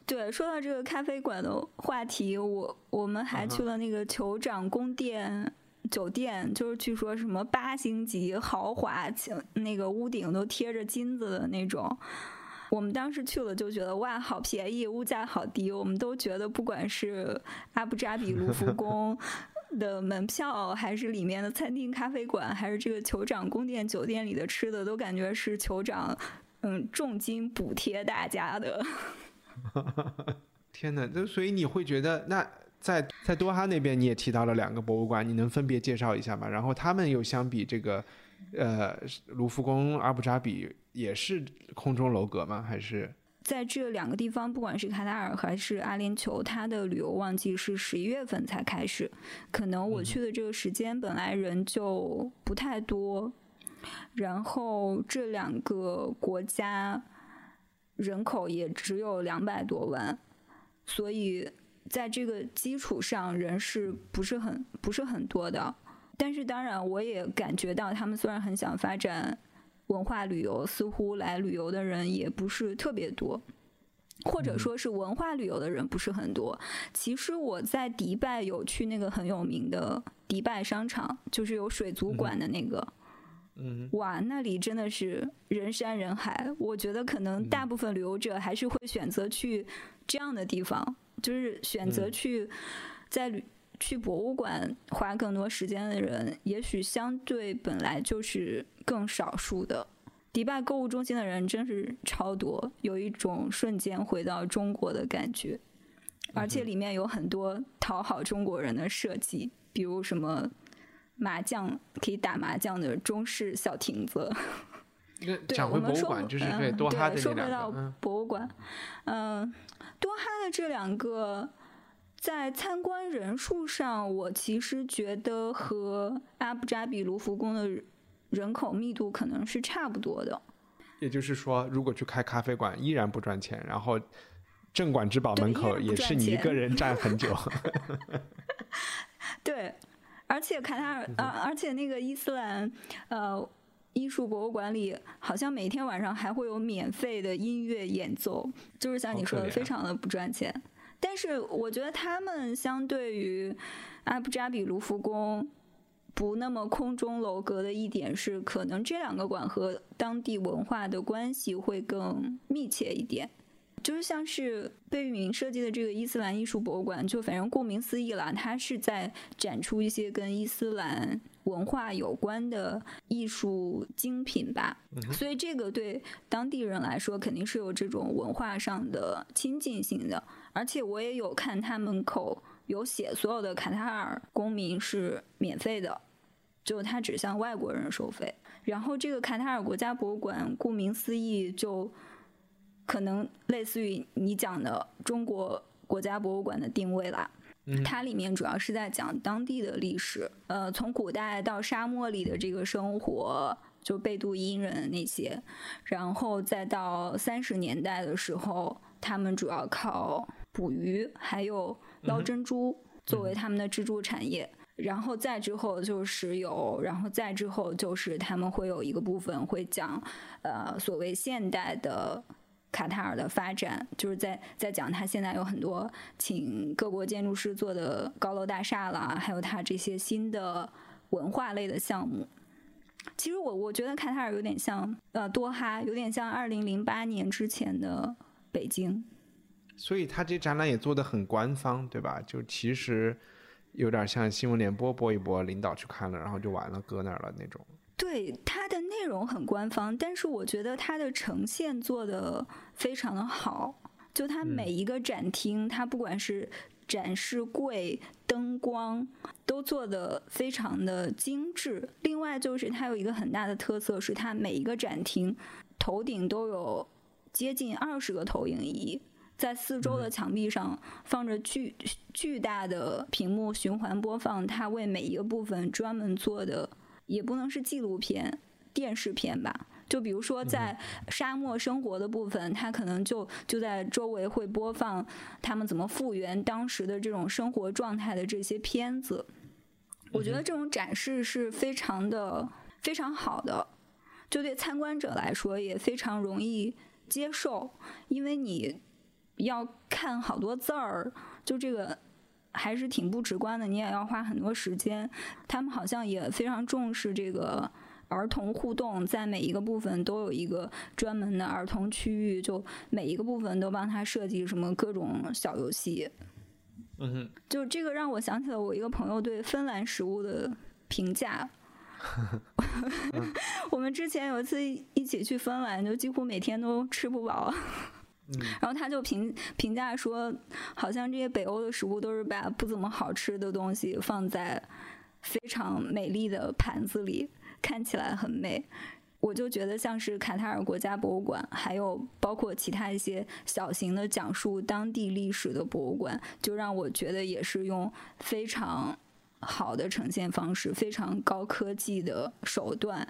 对，说到这个咖啡馆的话题，我我们还去了那个酋长宫殿酒店，就是据说什么八星级豪华，那个屋顶都贴着金子的那种。我们当时去了就觉得哇，好便宜，物价好低。我们都觉得，不管是阿布扎比卢浮宫的门票，还是里面的餐厅、咖啡馆，还是这个酋长宫殿酒店里的吃的，都感觉是酋长嗯重金补贴大家的。天哪！就所以你会觉得，那在在多哈那边你也提到了两个博物馆，你能分别介绍一下吗？然后他们又相比这个呃卢浮宫、阿布扎比。也是空中楼阁吗？还是在这两个地方，不管是卡塔尔还是阿联酋，它的旅游旺季是十一月份才开始。可能我去的这个时间本来人就不太多，然后这两个国家人口也只有两百多万，所以在这个基础上人是不是很不是很多的。但是当然，我也感觉到他们虽然很想发展。文化旅游似乎来旅游的人也不是特别多，或者说是文化旅游的人不是很多。其实我在迪拜有去那个很有名的迪拜商场，就是有水族馆的那个。嗯，哇，那里真的是人山人海。我觉得可能大部分旅游者还是会选择去这样的地方，就是选择去在旅。去博物馆花更多时间的人，也许相对本来就是更少数的。迪拜购物中心的人真是超多，有一种瞬间回到中国的感觉。而且里面有很多讨好中国人的设计，比如什么麻将可以打麻将的中式小亭子。对，我们说对多哈说回到博物馆，嗯，多哈的这两个。在参观人数上，我其实觉得和阿布扎比卢浮宫的人口密度可能是差不多的。也就是说，如果去开咖啡馆依然不赚钱，然后镇馆之宝门口也是你一个人站很久。对，而且卡塔尔啊，而且那个伊斯兰呃艺术博物馆里，好像每天晚上还会有免费的音乐演奏，就是像你说的，非常的不赚钱。但是我觉得他们相对于阿布扎比卢浮宫不那么空中楼阁的一点是，可能这两个馆和当地文化的关系会更密切一点。就是像是贝聿铭设计的这个伊斯兰艺术博物馆，就反正顾名思义啦，它是在展出一些跟伊斯兰文化有关的艺术精品吧。所以这个对当地人来说，肯定是有这种文化上的亲近性的。而且我也有看他门口有写，所有的卡塔尔公民是免费的，就他只向外国人收费。然后这个卡塔尔国家博物馆，顾名思义，就可能类似于你讲的中国国家博物馆的定位啦。它里面主要是在讲当地的历史，呃，从古代到沙漠里的这个生活，就贝都因人那些，然后再到三十年代的时候，他们主要靠。捕鱼还有捞珍珠作为他们的支柱产业，然后再之后就是石油，然后再之后就是他们会有一个部分会讲，呃，所谓现代的卡塔尔的发展，就是在在讲他现在有很多请各国建筑师做的高楼大厦啦，还有他这些新的文化类的项目。其实我我觉得卡塔尔有点像呃多哈，有点像二零零八年之前的北京。所以他这展览也做的很官方，对吧？就其实有点像新闻联播播一播，领导去看了，然后就完了，搁那儿了那种。对，它的内容很官方，但是我觉得它的呈现做的非常的好。就它每一个展厅，它不管是展示柜、灯光，都做的非常的精致。另外就是它有一个很大的特色，是它每一个展厅头顶都有接近二十个投影仪。在四周的墙壁上放着巨巨大的屏幕循环播放，它为每一个部分专门做的，也不能是纪录片、电视片吧？就比如说在沙漠生活的部分，它可能就就在周围会播放他们怎么复原当时的这种生活状态的这些片子。我觉得这种展示是非常的非常好的，就对参观者来说也非常容易接受，因为你。要看好多字儿，就这个还是挺不直观的，你也要花很多时间。他们好像也非常重视这个儿童互动，在每一个部分都有一个专门的儿童区域，就每一个部分都帮他设计什么各种小游戏。嗯哼，就这个让我想起了我一个朋友对芬兰食物的评价。我们之前有一次一起去芬兰，就几乎每天都吃不饱。然后他就评评价说，好像这些北欧的食物都是把不怎么好吃的东西放在非常美丽的盘子里，看起来很美。我就觉得像是卡塔尔国家博物馆，还有包括其他一些小型的讲述当地历史的博物馆，就让我觉得也是用非常好的呈现方式、非常高科技的手段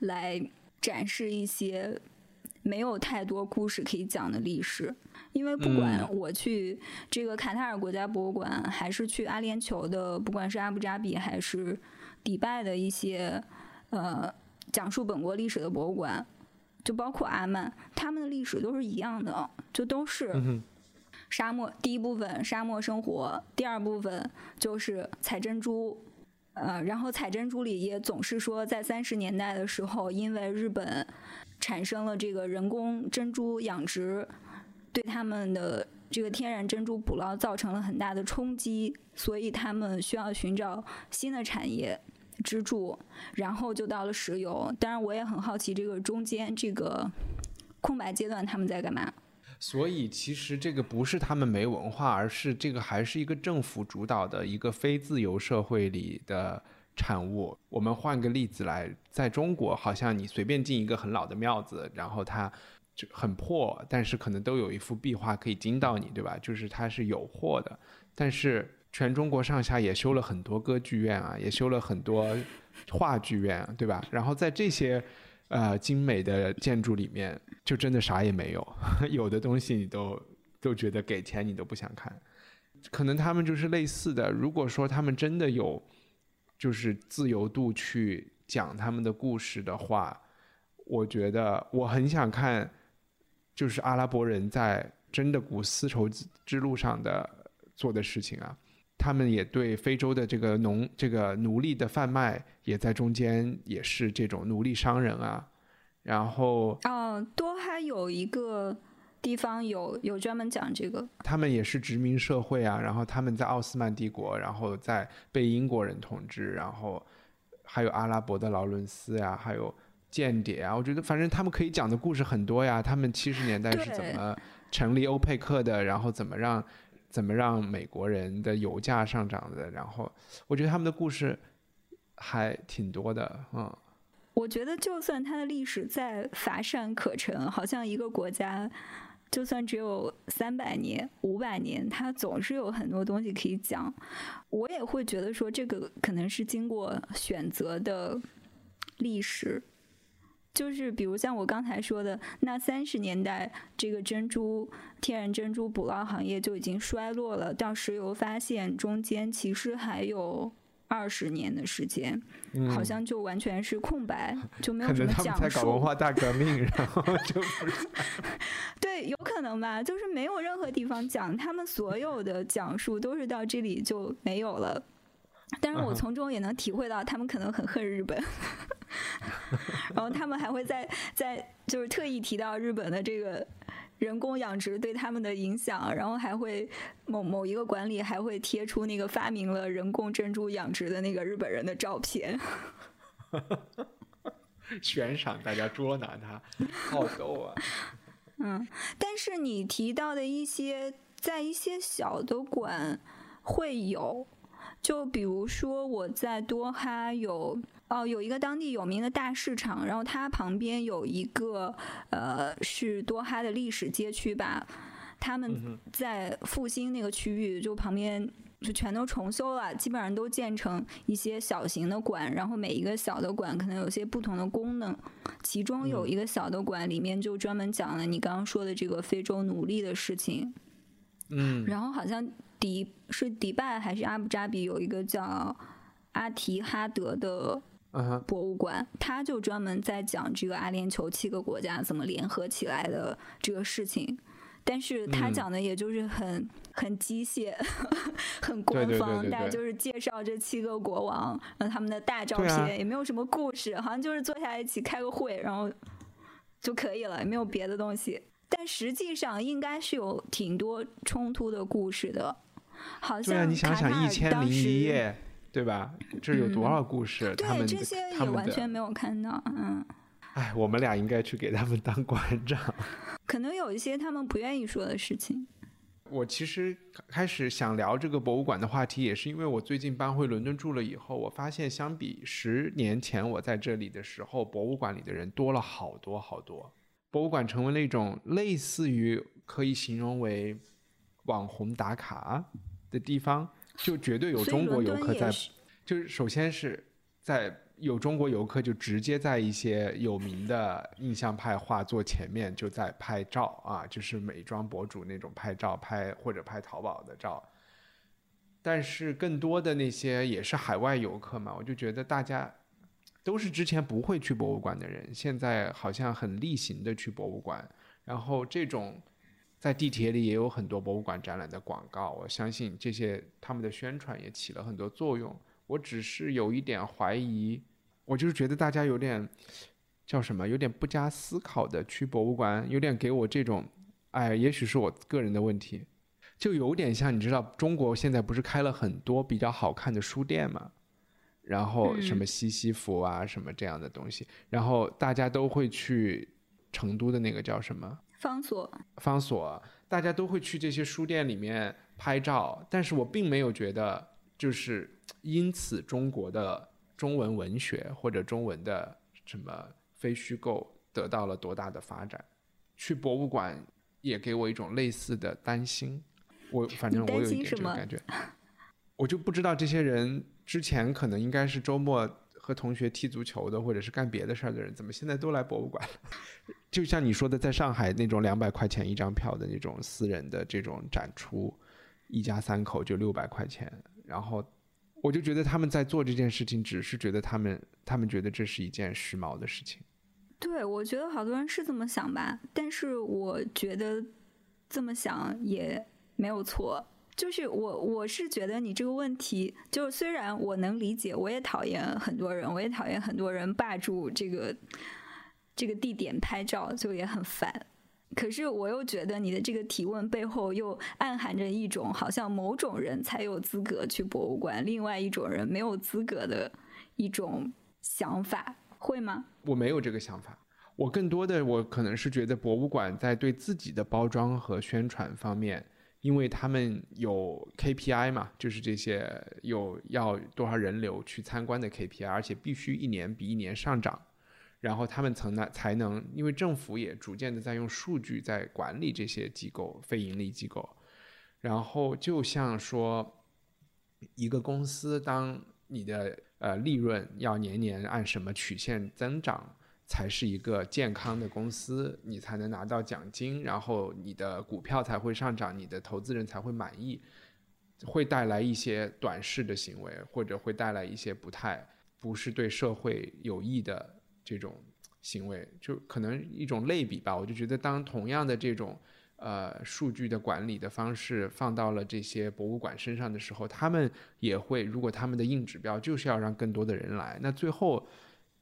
来展示一些。没有太多故事可以讲的历史，因为不管我去这个卡塔尔国家博物馆，还是去阿联酋的，不管是阿布扎比还是迪拜的一些呃讲述本国历史的博物馆，就包括阿曼，他们的历史都是一样的，就都是沙漠。第一部分沙漠生活，第二部分就是采珍珠，呃，然后采珍珠里也总是说，在三十年代的时候，因为日本。产生了这个人工珍珠养殖，对他们的这个天然珍珠捕捞造成了很大的冲击，所以他们需要寻找新的产业支柱，然后就到了石油。当然，我也很好奇这个中间这个空白阶段他们在干嘛。所以，其实这个不是他们没文化，而是这个还是一个政府主导的一个非自由社会里的。产物，我们换个例子来，在中国，好像你随便进一个很老的庙子，然后它就很破，但是可能都有一幅壁画可以惊到你，对吧？就是它是有货的，但是全中国上下也修了很多歌剧院啊，也修了很多话剧院，对吧？然后在这些呃精美的建筑里面，就真的啥也没有，有的东西你都都觉得给钱你都不想看。可能他们就是类似的。如果说他们真的有就是自由度去讲他们的故事的话，我觉得我很想看。就是阿拉伯人在真的古丝绸之路上的做的事情啊，他们也对非洲的这个农这个奴隶的贩卖也在中间也是这种奴隶商人啊，然后嗯，多哈有一个地方有有专门讲这个，他们也是殖民社会啊，然后他们在奥斯曼帝国，然后在被英国人统治，然后还有阿拉伯的劳伦斯呀，还有。间谍啊，我觉得反正他们可以讲的故事很多呀。他们七十年代是怎么成立欧佩克的，然后怎么让怎么让美国人的油价上涨的，然后我觉得他们的故事还挺多的。嗯，我觉得就算它的历史再乏善可陈，好像一个国家就算只有三百年、五百年，它总是有很多东西可以讲。我也会觉得说，这个可能是经过选择的历史。就是比如像我刚才说的，那三十年代这个珍珠天然珍珠捕捞行业就已经衰落了，到石油发现中间其实还有二十年的时间，好像就完全是空白，就没有什么讲述。可能他们在搞文化大革命，然后就 对，有可能吧，就是没有任何地方讲，他们所有的讲述都是到这里就没有了。但是我从中也能体会到，他们可能很恨日本，然后他们还会在在就是特意提到日本的这个人工养殖对他们的影响，然后还会某某一个馆里还会贴出那个发明了人工珍珠养殖的那个日本人的照片，悬赏大家捉拿他，好逗啊！嗯，但是你提到的一些在一些小的馆会有。就比如说，我在多哈有哦，有一个当地有名的大市场，然后它旁边有一个呃，是多哈的历史街区吧。他们在复兴那个区域，就旁边就全都重修了，基本上都建成一些小型的馆，然后每一个小的馆可能有些不同的功能。其中有一个小的馆里面就专门讲了你刚刚说的这个非洲奴隶的事情。嗯，然后好像。迪是迪拜还是阿布扎比有一个叫阿提哈德的博物馆，他就专门在讲这个阿联酋七个国家怎么联合起来的这个事情，但是他讲的也就是很很机械，很官方，大家就是介绍这七个国王，然后他们的大照片，也没有什么故事，好像就是坐下来一起开个会，然后就可以了，也没有别的东西。但实际上应该是有挺多冲突的故事的。好像对啊，你想想一千零一夜，对吧？这有多少故事？他们这些也完全没有看到。嗯，哎，我们俩应该去给他们当馆长。可能有一些他们不愿意说的事情。我其实开始想聊这个博物馆的话题，也是因为我最近搬回伦敦住了以后，我发现相比十年前我在这里的时候，博物馆里的人多了好多好多。博物馆成为了一种类似于可以形容为网红打卡。的地方就绝对有中国游客在，就是首先是在有中国游客就直接在一些有名的印象派画作前面就在拍照啊，就是美妆博主那种拍照拍或者拍淘宝的照。但是更多的那些也是海外游客嘛，我就觉得大家都是之前不会去博物馆的人，现在好像很例行的去博物馆，然后这种。在地铁里也有很多博物馆展览的广告，我相信这些他们的宣传也起了很多作用。我只是有一点怀疑，我就是觉得大家有点叫什么，有点不加思考的去博物馆，有点给我这种，哎，也许是我个人的问题，就有点像你知道，中国现在不是开了很多比较好看的书店嘛，然后什么西西弗啊什么这样的东西，然后大家都会去成都的那个叫什么？方所，方所，大家都会去这些书店里面拍照，但是我并没有觉得，就是因此中国的中文文学或者中文的什么非虚构得到了多大的发展。去博物馆也给我一种类似的担心。我 反正我有一点这种感觉，我就不知道这些人之前可能应该是周末和同学踢足球的，或者是干别的事儿的人，怎么现在都来博物馆了？就像你说的，在上海那种两百块钱一张票的那种私人的这种展出，一家三口就六百块钱，然后我就觉得他们在做这件事情，只是觉得他们他们觉得这是一件时髦的事情。对，我觉得好多人是这么想吧，但是我觉得这么想也。没有错，就是我我是觉得你这个问题，就是虽然我能理解，我也讨厌很多人，我也讨厌很多人霸住这个这个地点拍照，就也很烦。可是我又觉得你的这个提问背后又暗含着一种好像某种人才有资格去博物馆，另外一种人没有资格的一种想法，会吗？我没有这个想法，我更多的我可能是觉得博物馆在对自己的包装和宣传方面。因为他们有 KPI 嘛，就是这些有要多少人流去参观的 KPI，而且必须一年比一年上涨，然后他们才能才能，因为政府也逐渐的在用数据在管理这些机构、非盈利机构，然后就像说，一个公司，当你的呃利润要年年按什么曲线增长。才是一个健康的公司，你才能拿到奖金，然后你的股票才会上涨，你的投资人才会满意，会带来一些短视的行为，或者会带来一些不太不是对社会有益的这种行为，就可能一种类比吧。我就觉得，当同样的这种呃数据的管理的方式放到了这些博物馆身上的时候，他们也会，如果他们的硬指标就是要让更多的人来，那最后。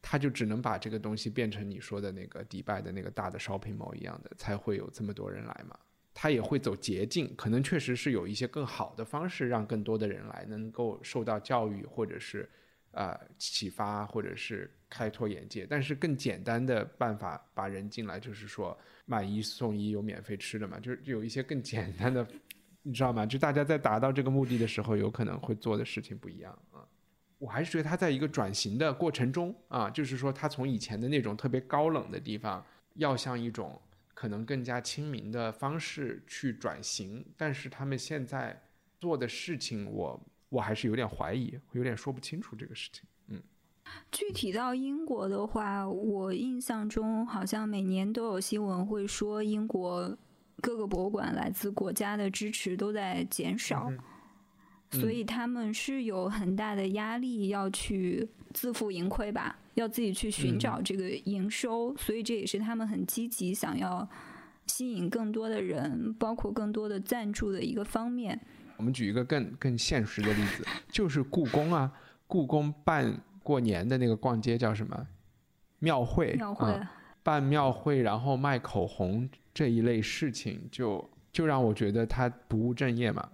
他就只能把这个东西变成你说的那个迪拜的那个大的 shopping mall 一样的，才会有这么多人来嘛。他也会走捷径，可能确实是有一些更好的方式让更多的人来，能够受到教育或者是呃启发，或者是开拓眼界。但是更简单的办法把人进来，就是说买一送一有免费吃的嘛，就是有一些更简单的，你知道吗？就大家在达到这个目的的时候，有可能会做的事情不一样。我还是觉得他在一个转型的过程中啊，就是说他从以前的那种特别高冷的地方，要向一种可能更加亲民的方式去转型。但是他们现在做的事情，我我还是有点怀疑，有点说不清楚这个事情。嗯，具体到英国的话，我印象中好像每年都有新闻会说，英国各个博物馆来自国家的支持都在减少。所以他们是有很大的压力要去自负盈亏吧，要自己去寻找这个营收，所以这也是他们很积极想要吸引更多的人，包括更多的赞助的一个方面。我们举一个更更现实的例子，就是故宫啊，故宫办过年的那个逛街叫什么？庙会。庙会。办庙会，然后卖口红这一类事情，就就让我觉得他不务正业嘛。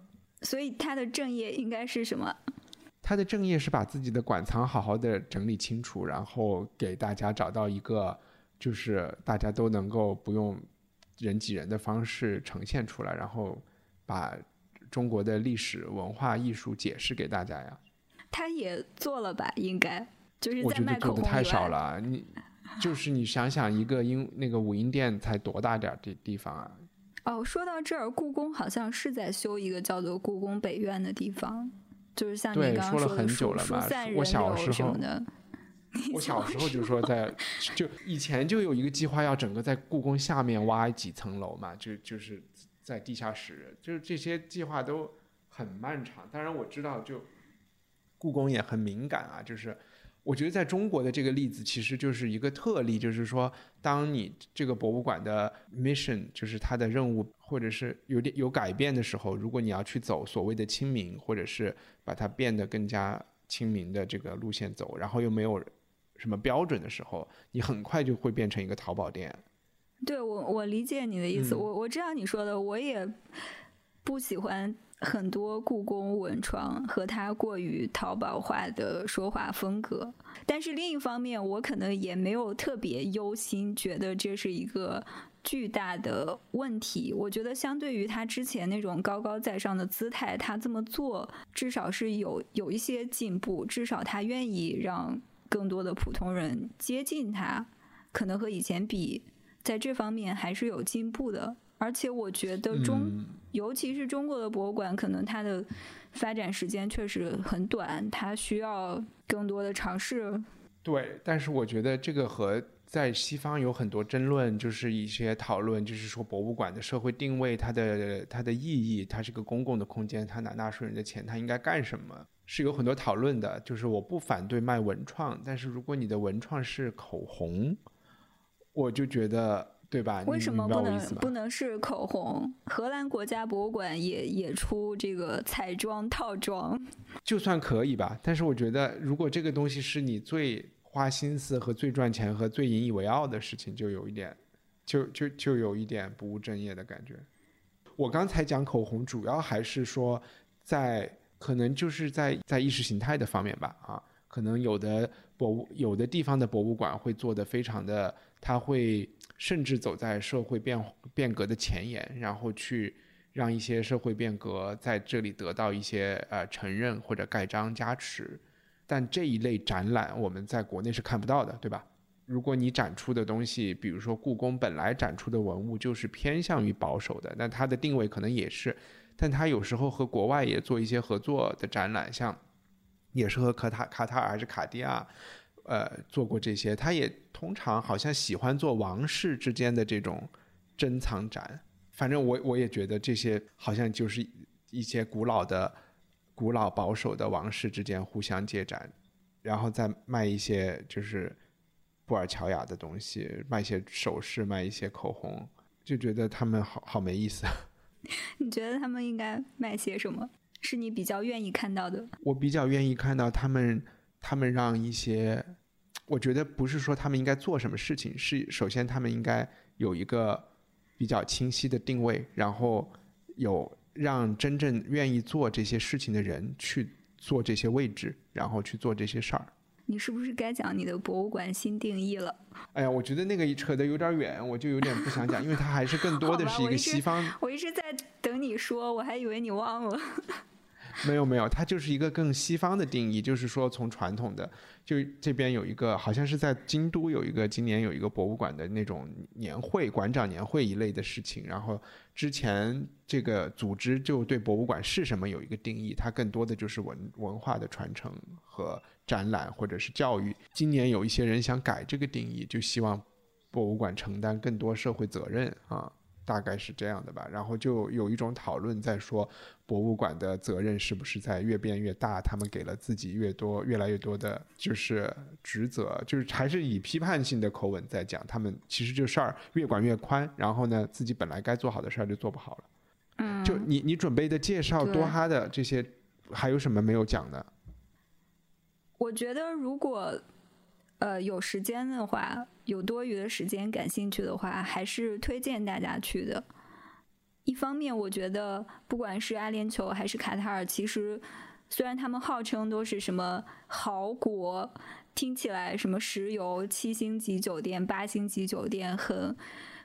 所以他的正业应该是什么？他的正业是把自己的馆藏好好的整理清楚，然后给大家找到一个就是大家都能够不用人挤人的方式呈现出来，然后把中国的历史文化艺术解释给大家呀。他也做了吧？应该就是我觉得做的太少了。你就是你想想，一个英那个五英殿才多大点儿的地方啊？哦，说到这儿，故宫好像是在修一个叫做故宫北院的地方，就是像你刚刚说的疏疏散人流什么的。我小时候就说在，就以前就有一个计划，要整个在故宫下面挖几层楼嘛，就就是在地下室，就是这些计划都很漫长。当然我知道，就故宫也很敏感啊，就是。我觉得在中国的这个例子其实就是一个特例，就是说，当你这个博物馆的 mission，就是它的任务，或者是有点有改变的时候，如果你要去走所谓的亲民，或者是把它变得更加亲民的这个路线走，然后又没有什么标准的时候，你很快就会变成一个淘宝店。对我，我理解你的意思，我我知道你说的，我也不喜欢。很多故宫文创和他过于淘宝化的说话风格，但是另一方面，我可能也没有特别忧心，觉得这是一个巨大的问题。我觉得相对于他之前那种高高在上的姿态，他这么做至少是有有一些进步，至少他愿意让更多的普通人接近他，可能和以前比在这方面还是有进步的。而且我觉得中，尤其是中国的博物馆，可能它的发展时间确实很短，它需要更多的尝试。对，但是我觉得这个和在西方有很多争论，就是一些讨论，就是说博物馆的社会定位，它的它的意义，它是个公共的空间，它拿纳税人的钱，它应该干什么，是有很多讨论的。就是我不反对卖文创，但是如果你的文创是口红，我就觉得。对吧？为什么不能不能是口红？荷兰国家博物馆也也出这个彩妆套装，就算可以吧。但是我觉得，如果这个东西是你最花心思和最赚钱和最引以为傲的事情，就有一点，就就就有一点不务正业的感觉。我刚才讲口红，主要还是说，在可能就是在在意识形态的方面吧。啊，可能有的博物有的地方的博物馆会做的非常的，它会。甚至走在社会变变革的前沿，然后去让一些社会变革在这里得到一些呃承认或者盖章加持。但这一类展览我们在国内是看不到的，对吧？如果你展出的东西，比如说故宫本来展出的文物就是偏向于保守的，那它的定位可能也是，但它有时候和国外也做一些合作的展览，像也是和卡塔卡塔尔还是卡地亚。呃，做过这些，他也通常好像喜欢做王室之间的这种珍藏展。反正我我也觉得这些好像就是一些古老的、古老保守的王室之间互相借展，然后再卖一些就是布尔乔亚的东西，卖一些首饰，卖一些口红，就觉得他们好好没意思。你觉得他们应该卖些什么？是你比较愿意看到的？我比较愿意看到他们，他们让一些。我觉得不是说他们应该做什么事情，是首先他们应该有一个比较清晰的定位，然后有让真正愿意做这些事情的人去做这些位置，然后去做这些事儿。你是不是该讲你的博物馆新定义了？哎呀，我觉得那个扯得有点远，我就有点不想讲，因为它还是更多的是一个西方。我一直在等你说，我还以为你忘了。没有没有，它就是一个更西方的定义，就是说从传统的，就这边有一个，好像是在京都有一个，今年有一个博物馆的那种年会，馆长年会一类的事情。然后之前这个组织就对博物馆是什么有一个定义，它更多的就是文文化的传承和展览或者是教育。今年有一些人想改这个定义，就希望博物馆承担更多社会责任啊。大概是这样的吧，然后就有一种讨论在说，博物馆的责任是不是在越变越大？他们给了自己越多、越来越多的，就是职责，就是还是以批判性的口吻在讲，他们其实这事儿越管越宽，然后呢，自己本来该做好的事儿就做不好了。嗯，就你你准备的介绍多哈的这些，还有什么没有讲的？我觉得如果。呃，有时间的话，有多余的时间，感兴趣的话，还是推荐大家去的。一方面，我觉得不管是阿联酋还是卡塔尔，其实虽然他们号称都是什么豪国，听起来什么石油七星级酒店、八星级酒店很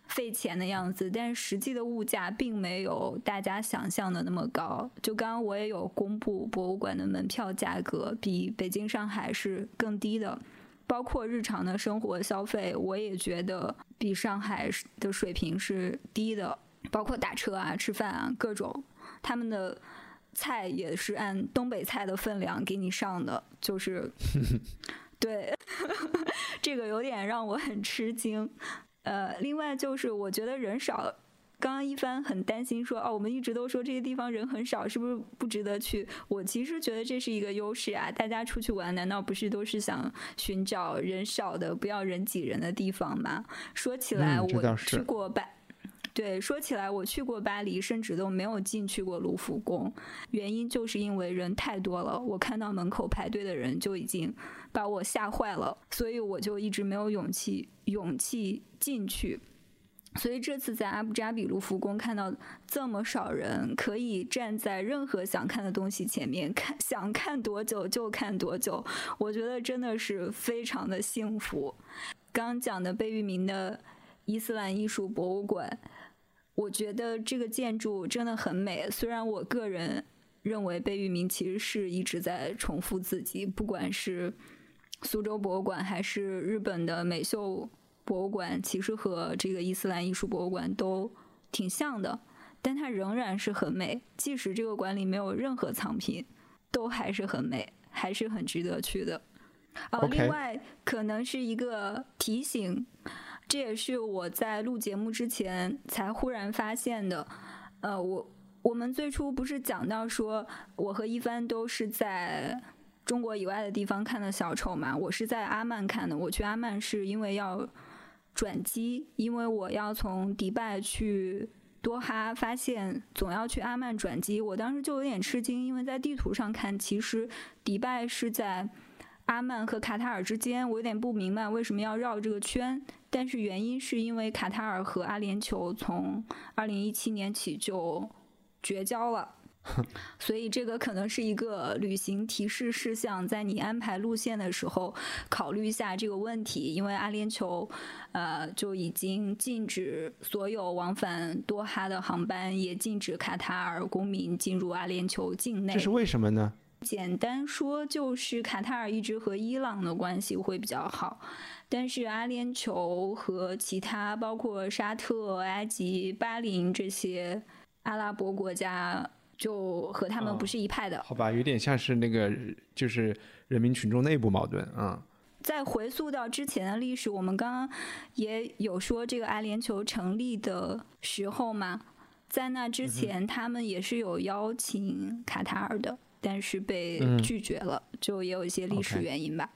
费钱的样子，但实际的物价并没有大家想象的那么高。就刚刚我也有公布博物馆的门票价格，比北京、上海是更低的。包括日常的生活消费，我也觉得比上海的水平是低的。包括打车啊、吃饭啊，各种他们的菜也是按东北菜的分量给你上的，就是 对 这个有点让我很吃惊。呃，另外就是我觉得人少。刚刚一帆很担心说，哦，我们一直都说这些地方人很少，是不是不值得去？我其实觉得这是一个优势啊！大家出去玩，难道不是都是想寻找人少的、不要人挤人的地方吗？说起来，我去过巴，对，说起来我去过巴黎，甚至都没有进去过卢浮宫，原因就是因为人太多了，我看到门口排队的人就已经把我吓坏了，所以我就一直没有勇气勇气进去。所以这次在阿布扎比卢浮宫看到这么少人，可以站在任何想看的东西前面看，想看多久就看多久，我觉得真的是非常的幸福。刚讲的贝聿铭的伊斯兰艺术博物馆，我觉得这个建筑真的很美。虽然我个人认为贝聿铭其实是一直在重复自己，不管是苏州博物馆还是日本的美秀。博物馆其实和这个伊斯兰艺术博物馆都挺像的，但它仍然是很美。即使这个馆里没有任何藏品，都还是很美，还是很值得去的。哦，另外可能是一个提醒，这也是我在录节目之前才忽然发现的。呃，我我们最初不是讲到说，我和一帆都是在。中国以外的地方看的小丑嘛，我是在阿曼看的。我去阿曼是因为要转机，因为我要从迪拜去多哈，发现总要去阿曼转机。我当时就有点吃惊，因为在地图上看，其实迪拜是在阿曼和卡塔尔之间。我有点不明白为什么要绕这个圈，但是原因是因为卡塔尔和阿联酋从二零一七年起就绝交了。所以这个可能是一个旅行提示事项，在你安排路线的时候考虑一下这个问题。因为阿联酋，呃，就已经禁止所有往返多哈的航班，也禁止卡塔尔公民进入阿联酋境内。这是为什么呢？简单说，就是卡塔尔一直和伊朗的关系会比较好，但是阿联酋和其他包括沙特、埃及、巴林这些阿拉伯国家。就和他们不是一派的，好吧，有点像是那个，就是人民群众内部矛盾啊。再回溯到之前的历史，我们刚刚也有说，这个阿联酋成立的时候嘛，在那之前，他们也是有邀请卡塔尔的，但是被拒绝了，就也有一些历史原因吧。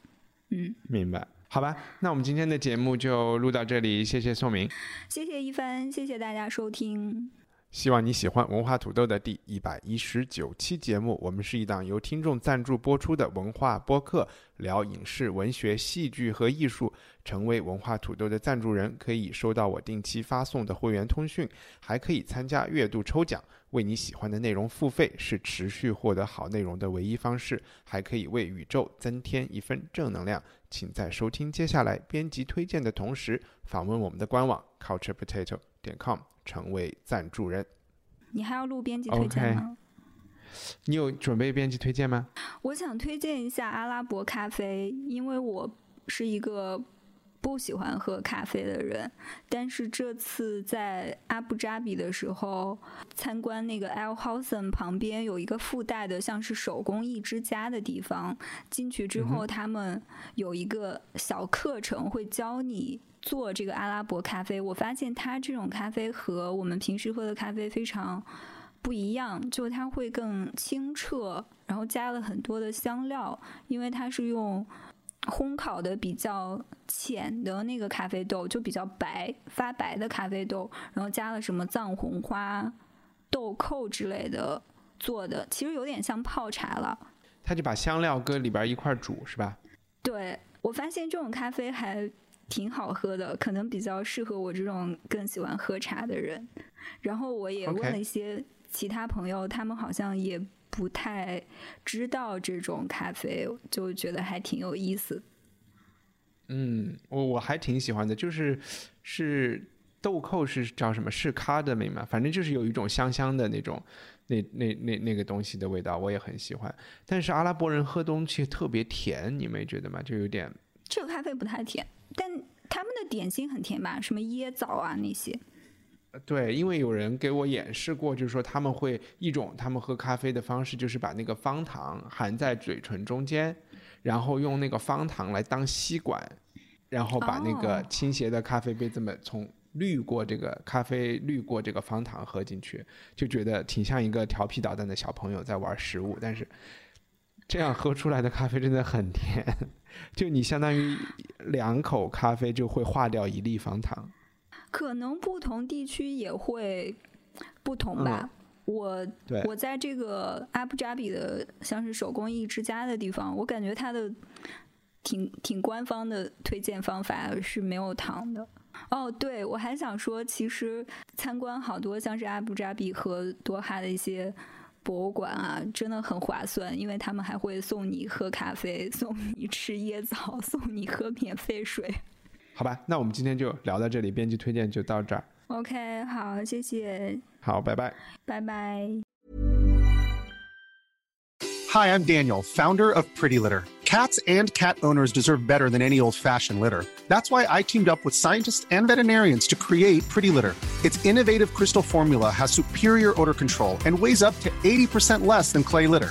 嗯，明白，好吧，那我们今天的节目就录到这里，谢谢宋明，谢谢一帆，谢谢大家收听。希望你喜欢文化土豆的第一百一十九期节目。我们是一档由听众赞助播出的文化播客，聊影视、文学、戏剧和艺术。成为文化土豆的赞助人，可以收到我定期发送的会员通讯，还可以参加月度抽奖。为你喜欢的内容付费是持续获得好内容的唯一方式，还可以为宇宙增添一份正能量。请在收听接下来编辑推荐的同时，访问我们的官网 culturepotato 点 com。成为赞助人，你还要录编辑推荐吗？你有准备编辑推荐吗？我想推荐一下阿拉伯咖啡，因为我是一个不喜欢喝咖啡的人。但是这次在阿布扎比的时候，参观那个 Al Hosn 旁边有一个附带的像是手工艺之家的地方，进去之后他们有一个小课程会教你。做这个阿拉伯咖啡，我发现它这种咖啡和我们平时喝的咖啡非常不一样，就它会更清澈，然后加了很多的香料，因为它是用烘烤的比较浅的那个咖啡豆，就比较白发白的咖啡豆，然后加了什么藏红花、豆蔻之类的做的，其实有点像泡茶了。他就把香料搁里边一块煮，是吧？对，我发现这种咖啡还。挺好喝的，可能比较适合我这种更喜欢喝茶的人。然后我也问了一些其他朋友，他们好像也不太知道这种咖啡，就觉得还挺有意思。嗯，我我还挺喜欢的，就是是豆蔻是叫什么？是咖的美吗？反正就是有一种香香的那种那那那那个东西的味道，我也很喜欢。但是阿拉伯人喝东西特别甜，你没觉得吗？就有点这个咖啡不太甜。但他们的点心很甜吧？什么椰枣啊那些？对，因为有人给我演示过，就是说他们会一种他们喝咖啡的方式，就是把那个方糖含在嘴唇中间，然后用那个方糖来当吸管，然后把那个倾斜的咖啡杯这么从滤过这个咖啡滤过这个方糖喝进去，就觉得挺像一个调皮捣蛋的小朋友在玩食物，但是。这样喝出来的咖啡真的很甜，就你相当于两口咖啡就会化掉一粒方糖。可能不同地区也会不同吧。我我在这个阿布扎比的像是手工艺之家的地方，我感觉它的挺挺官方的推荐方法是没有糖的。哦，对，我还想说，其实参观好多像是阿布扎比和多哈的一些。博物馆啊，真的很划算，因为他们还会送你喝咖啡，送你吃椰枣，送你喝免费水。好吧，那我们今天就聊到这里，编辑推荐就到这儿。OK，好，谢谢。好，拜拜。拜拜。Hi, I'm Daniel, founder of Pretty Litter. Cats and cat owners deserve better than any old fashioned litter. That's why I teamed up with scientists and veterinarians to create Pretty Litter. Its innovative crystal formula has superior odor control and weighs up to 80% less than clay litter.